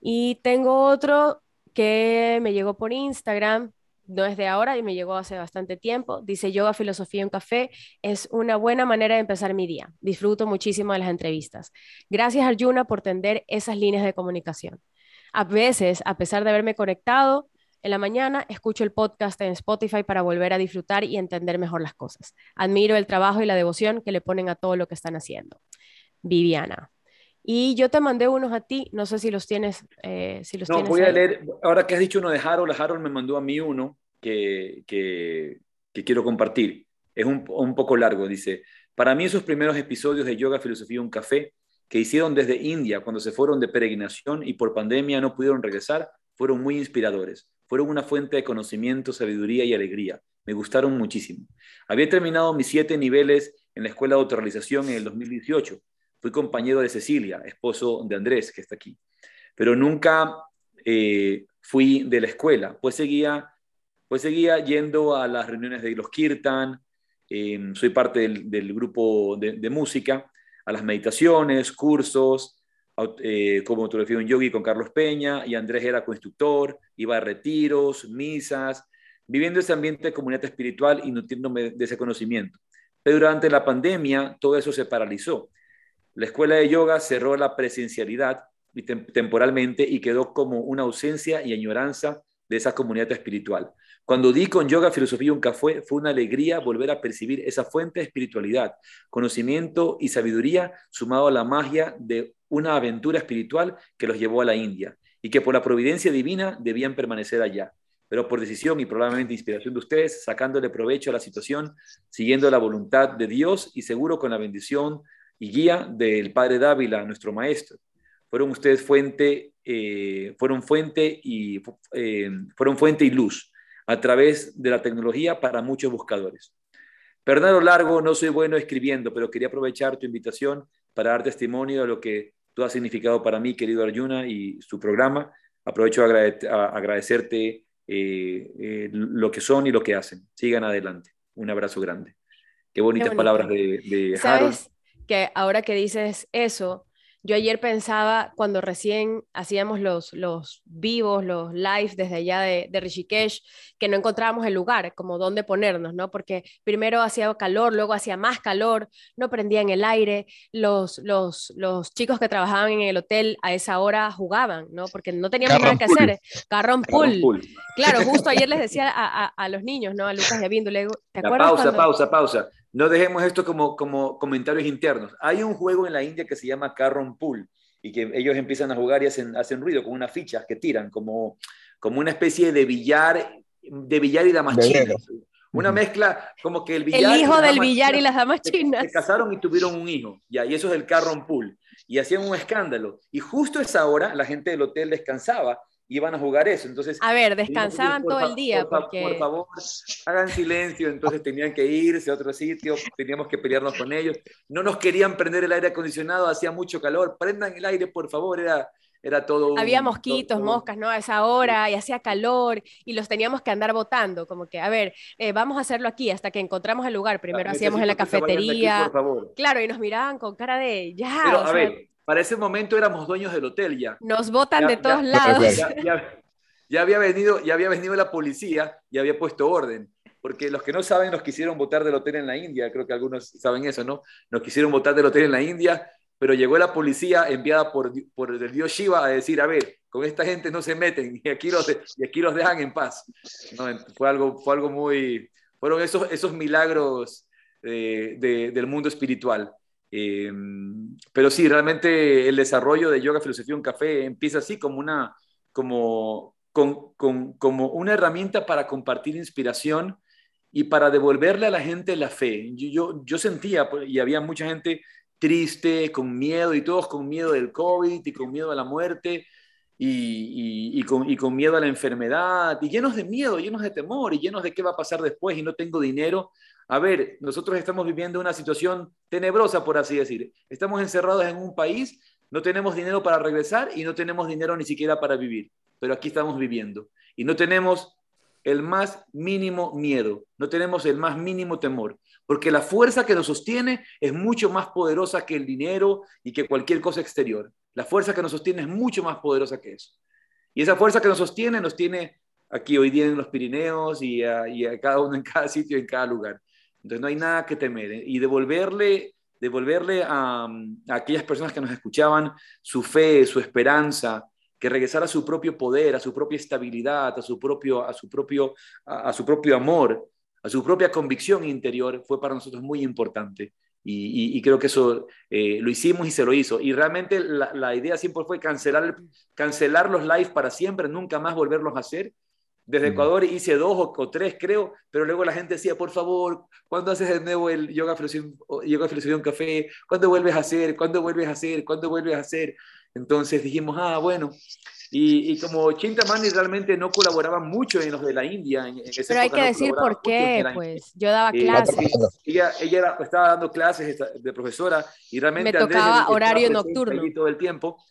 Y tengo otro que me llegó por Instagram, no es de ahora y me llegó hace bastante tiempo. Dice yoga, filosofía un café es una buena manera de empezar mi día. Disfruto muchísimo de las entrevistas. Gracias Arjuna por tender esas líneas de comunicación. A veces, a pesar de haberme conectado en la mañana, escucho el podcast en Spotify para volver a disfrutar y entender mejor las cosas. Admiro el trabajo y la devoción que le ponen a todo lo que están haciendo. Viviana. Y yo te mandé unos a ti, no sé si los tienes. Eh, si los No, tienes voy a leer, ahora que has dicho uno de Harold, Harold me mandó a mí uno que, que, que quiero compartir. Es un, un poco largo, dice, para mí esos primeros episodios de Yoga, Filosofía y un Café que hicieron desde India cuando se fueron de peregrinación y por pandemia no pudieron regresar, fueron muy inspiradores. Fueron una fuente de conocimiento, sabiduría y alegría. Me gustaron muchísimo. Había terminado mis siete niveles en la Escuela de Autorrealización en el 2018. Fui compañero de Cecilia, esposo de Andrés, que está aquí. Pero nunca eh, fui de la escuela, pues seguía, pues seguía yendo a las reuniones de los Kirtan, eh, soy parte del, grupo de, música, a las meditaciones, cursos, eh, como autografía un yogi con Carlos Peña, y Andrés era co-instructor, iba a retiros, misas, viviendo ese ambiente de comunidad espiritual y nutriéndome de ese conocimiento. Pero durante la pandemia todo eso se paralizó. La escuela de yoga cerró la presencialidad temporalmente y quedó como una ausencia y añoranza de esa comunidad espiritual. Cuando di con yoga, filosofía y un café, fue una alegría volver a percibir esa fuente de espiritualidad, conocimiento y sabiduría sumado a la magia de una aventura espiritual que los llevó a la India y que por la providencia divina debían permanecer allá. Pero por decisión y probablemente inspiración de ustedes, sacándole provecho a la situación, siguiendo la voluntad de Dios y seguro con la bendición y guía del Padre Dávila, nuestro maestro. Fueron ustedes fuente, eh, fueron fuente y eh, fueron fuente y luz a través de la tecnología para muchos buscadores. Perdón lo largo, no soy bueno escribiendo, pero quería aprovechar tu invitación para dar testimonio de lo que tú has significado para mí, querido Arjuna, y su programa. Aprovecho a agradecerte eh, eh, lo que son y lo que hacen. Sigan adelante. Un abrazo grande. Qué bonitas palabras de, de ¿Sabes que ahora que dices eso, yo ayer pensaba cuando recién hacíamos los, los vivos, los live desde allá de, de, Rishikesh, que no encontrábamos el lugar, como dónde ponernos, ¿no? Porque primero hacía calor, luego hacía más calor, no prendían el aire, los, los, los chicos que trabajaban en el hotel a esa hora jugaban, ¿no? Porque no teníamos nada que hacer. Carrón pool. Claro, justo ayer les decía a, a, los niños, ¿no? A Lucas y a Bindu, ¿te acuerdas? Pausa, pausa, pausa no dejemos esto como, como comentarios internos. Hay un juego en la India que se llama Carrom Pool y que ellos empiezan a jugar y hacen, hacen ruido con unas fichas que tiran, como, como una especie de billar, de billar y damas chinas. Una mezcla como que el billar. El hijo del billar y las damas chinas. Se, casaron y tuvieron un hijo, ya, y eso es el Carrom Pool. Y hacían un escándalo. Y justo a esa hora la gente del hotel descansaba iban a jugar eso. Entonces, a ver, descansaban todo el día. Por, porque... por, favor, hagan silencio. Entonces tenían que irse a otro sitio, teníamos que pelearnos con ellos. No nos querían prender el aire acondicionado, hacía mucho calor. Prendan el aire, por favor, era, era todo. Había mosquitos, moscas, ¿no? A esa hora y hacía calor y los teníamos que andar botando, como que, a ver, eh, vamos a hacerlo aquí hasta que encontramos el lugar. Primero hacíamos en la cafetería. claro, y nos miraban con cara de ya. Pero, a ver, para ese momento éramos dueños del hotel ya. Nos botan de todos lados. Ya, había venido, ya había venido la policía y había puesto orden. Porque los que no saben nos quisieron votar del hotel en la India, creo que algunos saben eso, ¿no? Nos quisieron votar del hotel en la India, pero llegó la policía enviada por, por el dios Shiva a decir, a ver, con esta gente no se meten y aquí los, y aquí los dejan en paz. No, fue, algo, fue algo muy... Fueron esos, esos milagros eh, del mundo espiritual. Eh, pero sí, realmente el desarrollo de yoga, filosofía, un café empieza así como una, como, con, con, como una herramienta para compartir inspiración y para devolverle a la gente la fe. Yo, yo, yo sentía, pues, y había mucha gente triste, con miedo, y todos con miedo del COVID y con miedo a la muerte. Y, y, y, con, y, con, miedo a la enfermedad, y llenos de miedo, llenos de temor, y llenos de qué va a pasar después, y no tengo dinero, a ver, nosotros estamos viviendo una situación tenebrosa, por así decir. Estamos encerrados en un país, no tenemos dinero para regresar y no tenemos dinero ni siquiera para vivir, pero aquí estamos viviendo. Y no tenemos el más mínimo miedo, no tenemos el más mínimo temor, porque la fuerza que nos sostiene es mucho más poderosa que el dinero y que cualquier cosa exterior. La fuerza que nos sostiene es mucho más poderosa que eso. Y esa fuerza que nos sostiene nos tiene aquí hoy día en los Pirineos y a cada uno en cada sitio, en cada lugar. Entonces no hay nada que temer. ¿eh? Y devolverle, devolverle a, aquellas personas que nos escuchaban su fe, su esperanza, que regresara a su propio poder, a su propia estabilidad, a su propio, a su propio, a, su propio amor, a su propia convicción interior, fue para nosotros muy importante. Y, creo que eso eh, lo hicimos y se lo hizo. Y realmente la, la, idea siempre fue cancelar, cancelar los live para siempre, nunca más volverlos a hacer desde Ecuador hice dos o, tres, creo, pero luego la gente decía, por favor, ¿cuándo haces de nuevo el yoga filosofía, yoga filosofía un café? ¿Cuándo vuelves a hacer? ¿Cuándo vuelves a hacer? ¿Cuándo vuelves a hacer? Entonces dijimos, ah, bueno. Y, y como Chintamani realmente no colaboraba mucho en los de la India. En, ese pero hay que decir por qué, pues yo daba eh, clases. ella, ella estaba dando clases de profesora y realmente... Me tocaba horario nocturno. Todo el tiempo.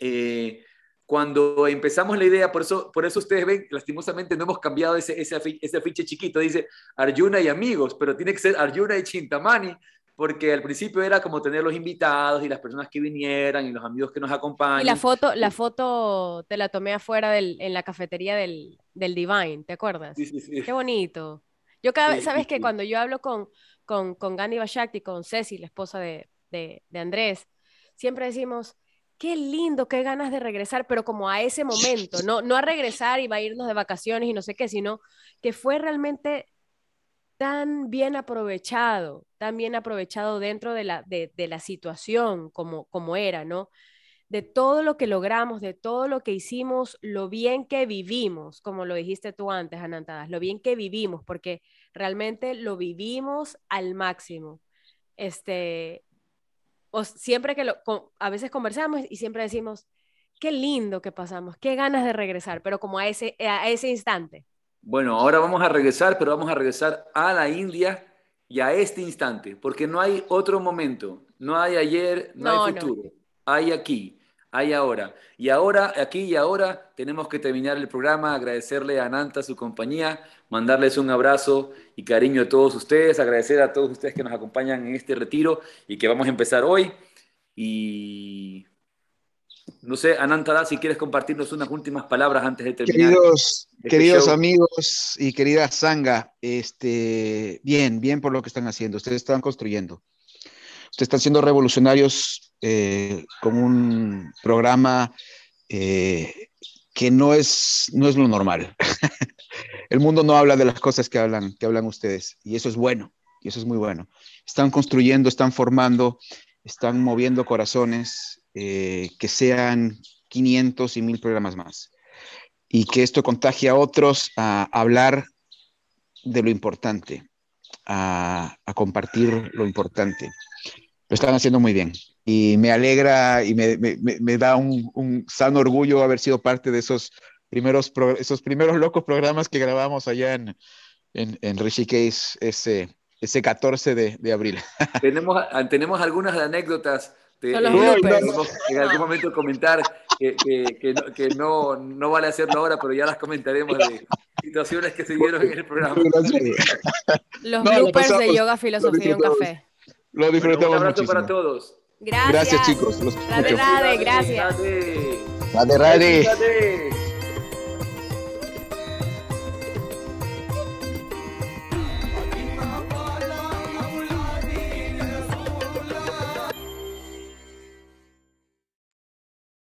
Eh, cuando empezamos la idea, por eso, por eso ustedes ven, lastimosamente no hemos cambiado ese, ese, ese afiche chiquito, dice Arjuna y amigos, pero tiene que ser Arjuna y Chintamani, porque al principio era como tener los invitados y las personas que vinieran y los amigos que nos acompañan. Y la foto, la foto te la tomé afuera del, en la cafetería del, del Divine, ¿te acuerdas? Sí, sí, sí. Qué bonito. Yo cada vez, ¿sabes que Cuando yo hablo con, con, con Gandhi Bashakti, con Ceci, la esposa de, de, de Andrés, siempre decimos, qué lindo, qué ganas de regresar, pero como a ese momento, no, no a regresar y va a irnos de vacaciones y no sé qué, sino que fue realmente tan bien aprovechado, tan bien aprovechado dentro de la, de, la situación como, como era, ¿no? De todo lo que logramos, de todo lo que hicimos, lo bien que vivimos, como lo dijiste tú antes, Anantadas, lo bien que vivimos, porque realmente lo vivimos al máximo. Este, o siempre que lo, a veces conversamos y siempre decimos, qué lindo que pasamos, qué ganas de regresar, pero como a ese, a ese instante. Bueno, ahora vamos a regresar, pero vamos a regresar a la India y a este instante, porque no hay otro momento, no hay ayer, no, hay futuro, hay aquí, hay ahora. Y ahora, aquí y ahora, tenemos que terminar el programa, agradecerle a Nanta su compañía, mandarles un abrazo y cariño a todos ustedes, agradecer a todos ustedes que nos acompañan en este retiro y que vamos a empezar hoy. Y no sé, Anantada, si quieres compartirnos unas últimas palabras antes de terminar. Queridos, este queridos amigos y querida Sanga, este, bien, bien por lo que están haciendo. Ustedes están construyendo. Ustedes están siendo revolucionarios eh, con un programa eh, que no es, no es lo normal. El mundo no habla de las cosas que hablan, que hablan ustedes, y eso es bueno, y eso es muy bueno. Están construyendo, están formando, están moviendo corazones, eh, que sean 500 y 1000 programas más. Y que esto contagie a otros a hablar de lo importante, a, compartir lo importante. Lo están haciendo muy bien. Y me alegra y me, da un, sano orgullo haber sido parte de esos primeros, esos primeros locos programas que grabamos allá en, en, en Rishikesh ese, ese 14 de, de abril. Tenemos, tenemos algunas anécdotas en algún momento comentar que, que, no, no, vale hacerlo ahora, pero ya las comentaremos de situaciones que se dieron en el programa. Los bloopers de Yoga Filosofía y un café. Lo disfrutamos Un abrazo para todos. Gracias. Gracias, chicos. Los rade, rade, gracias. Rade, rade.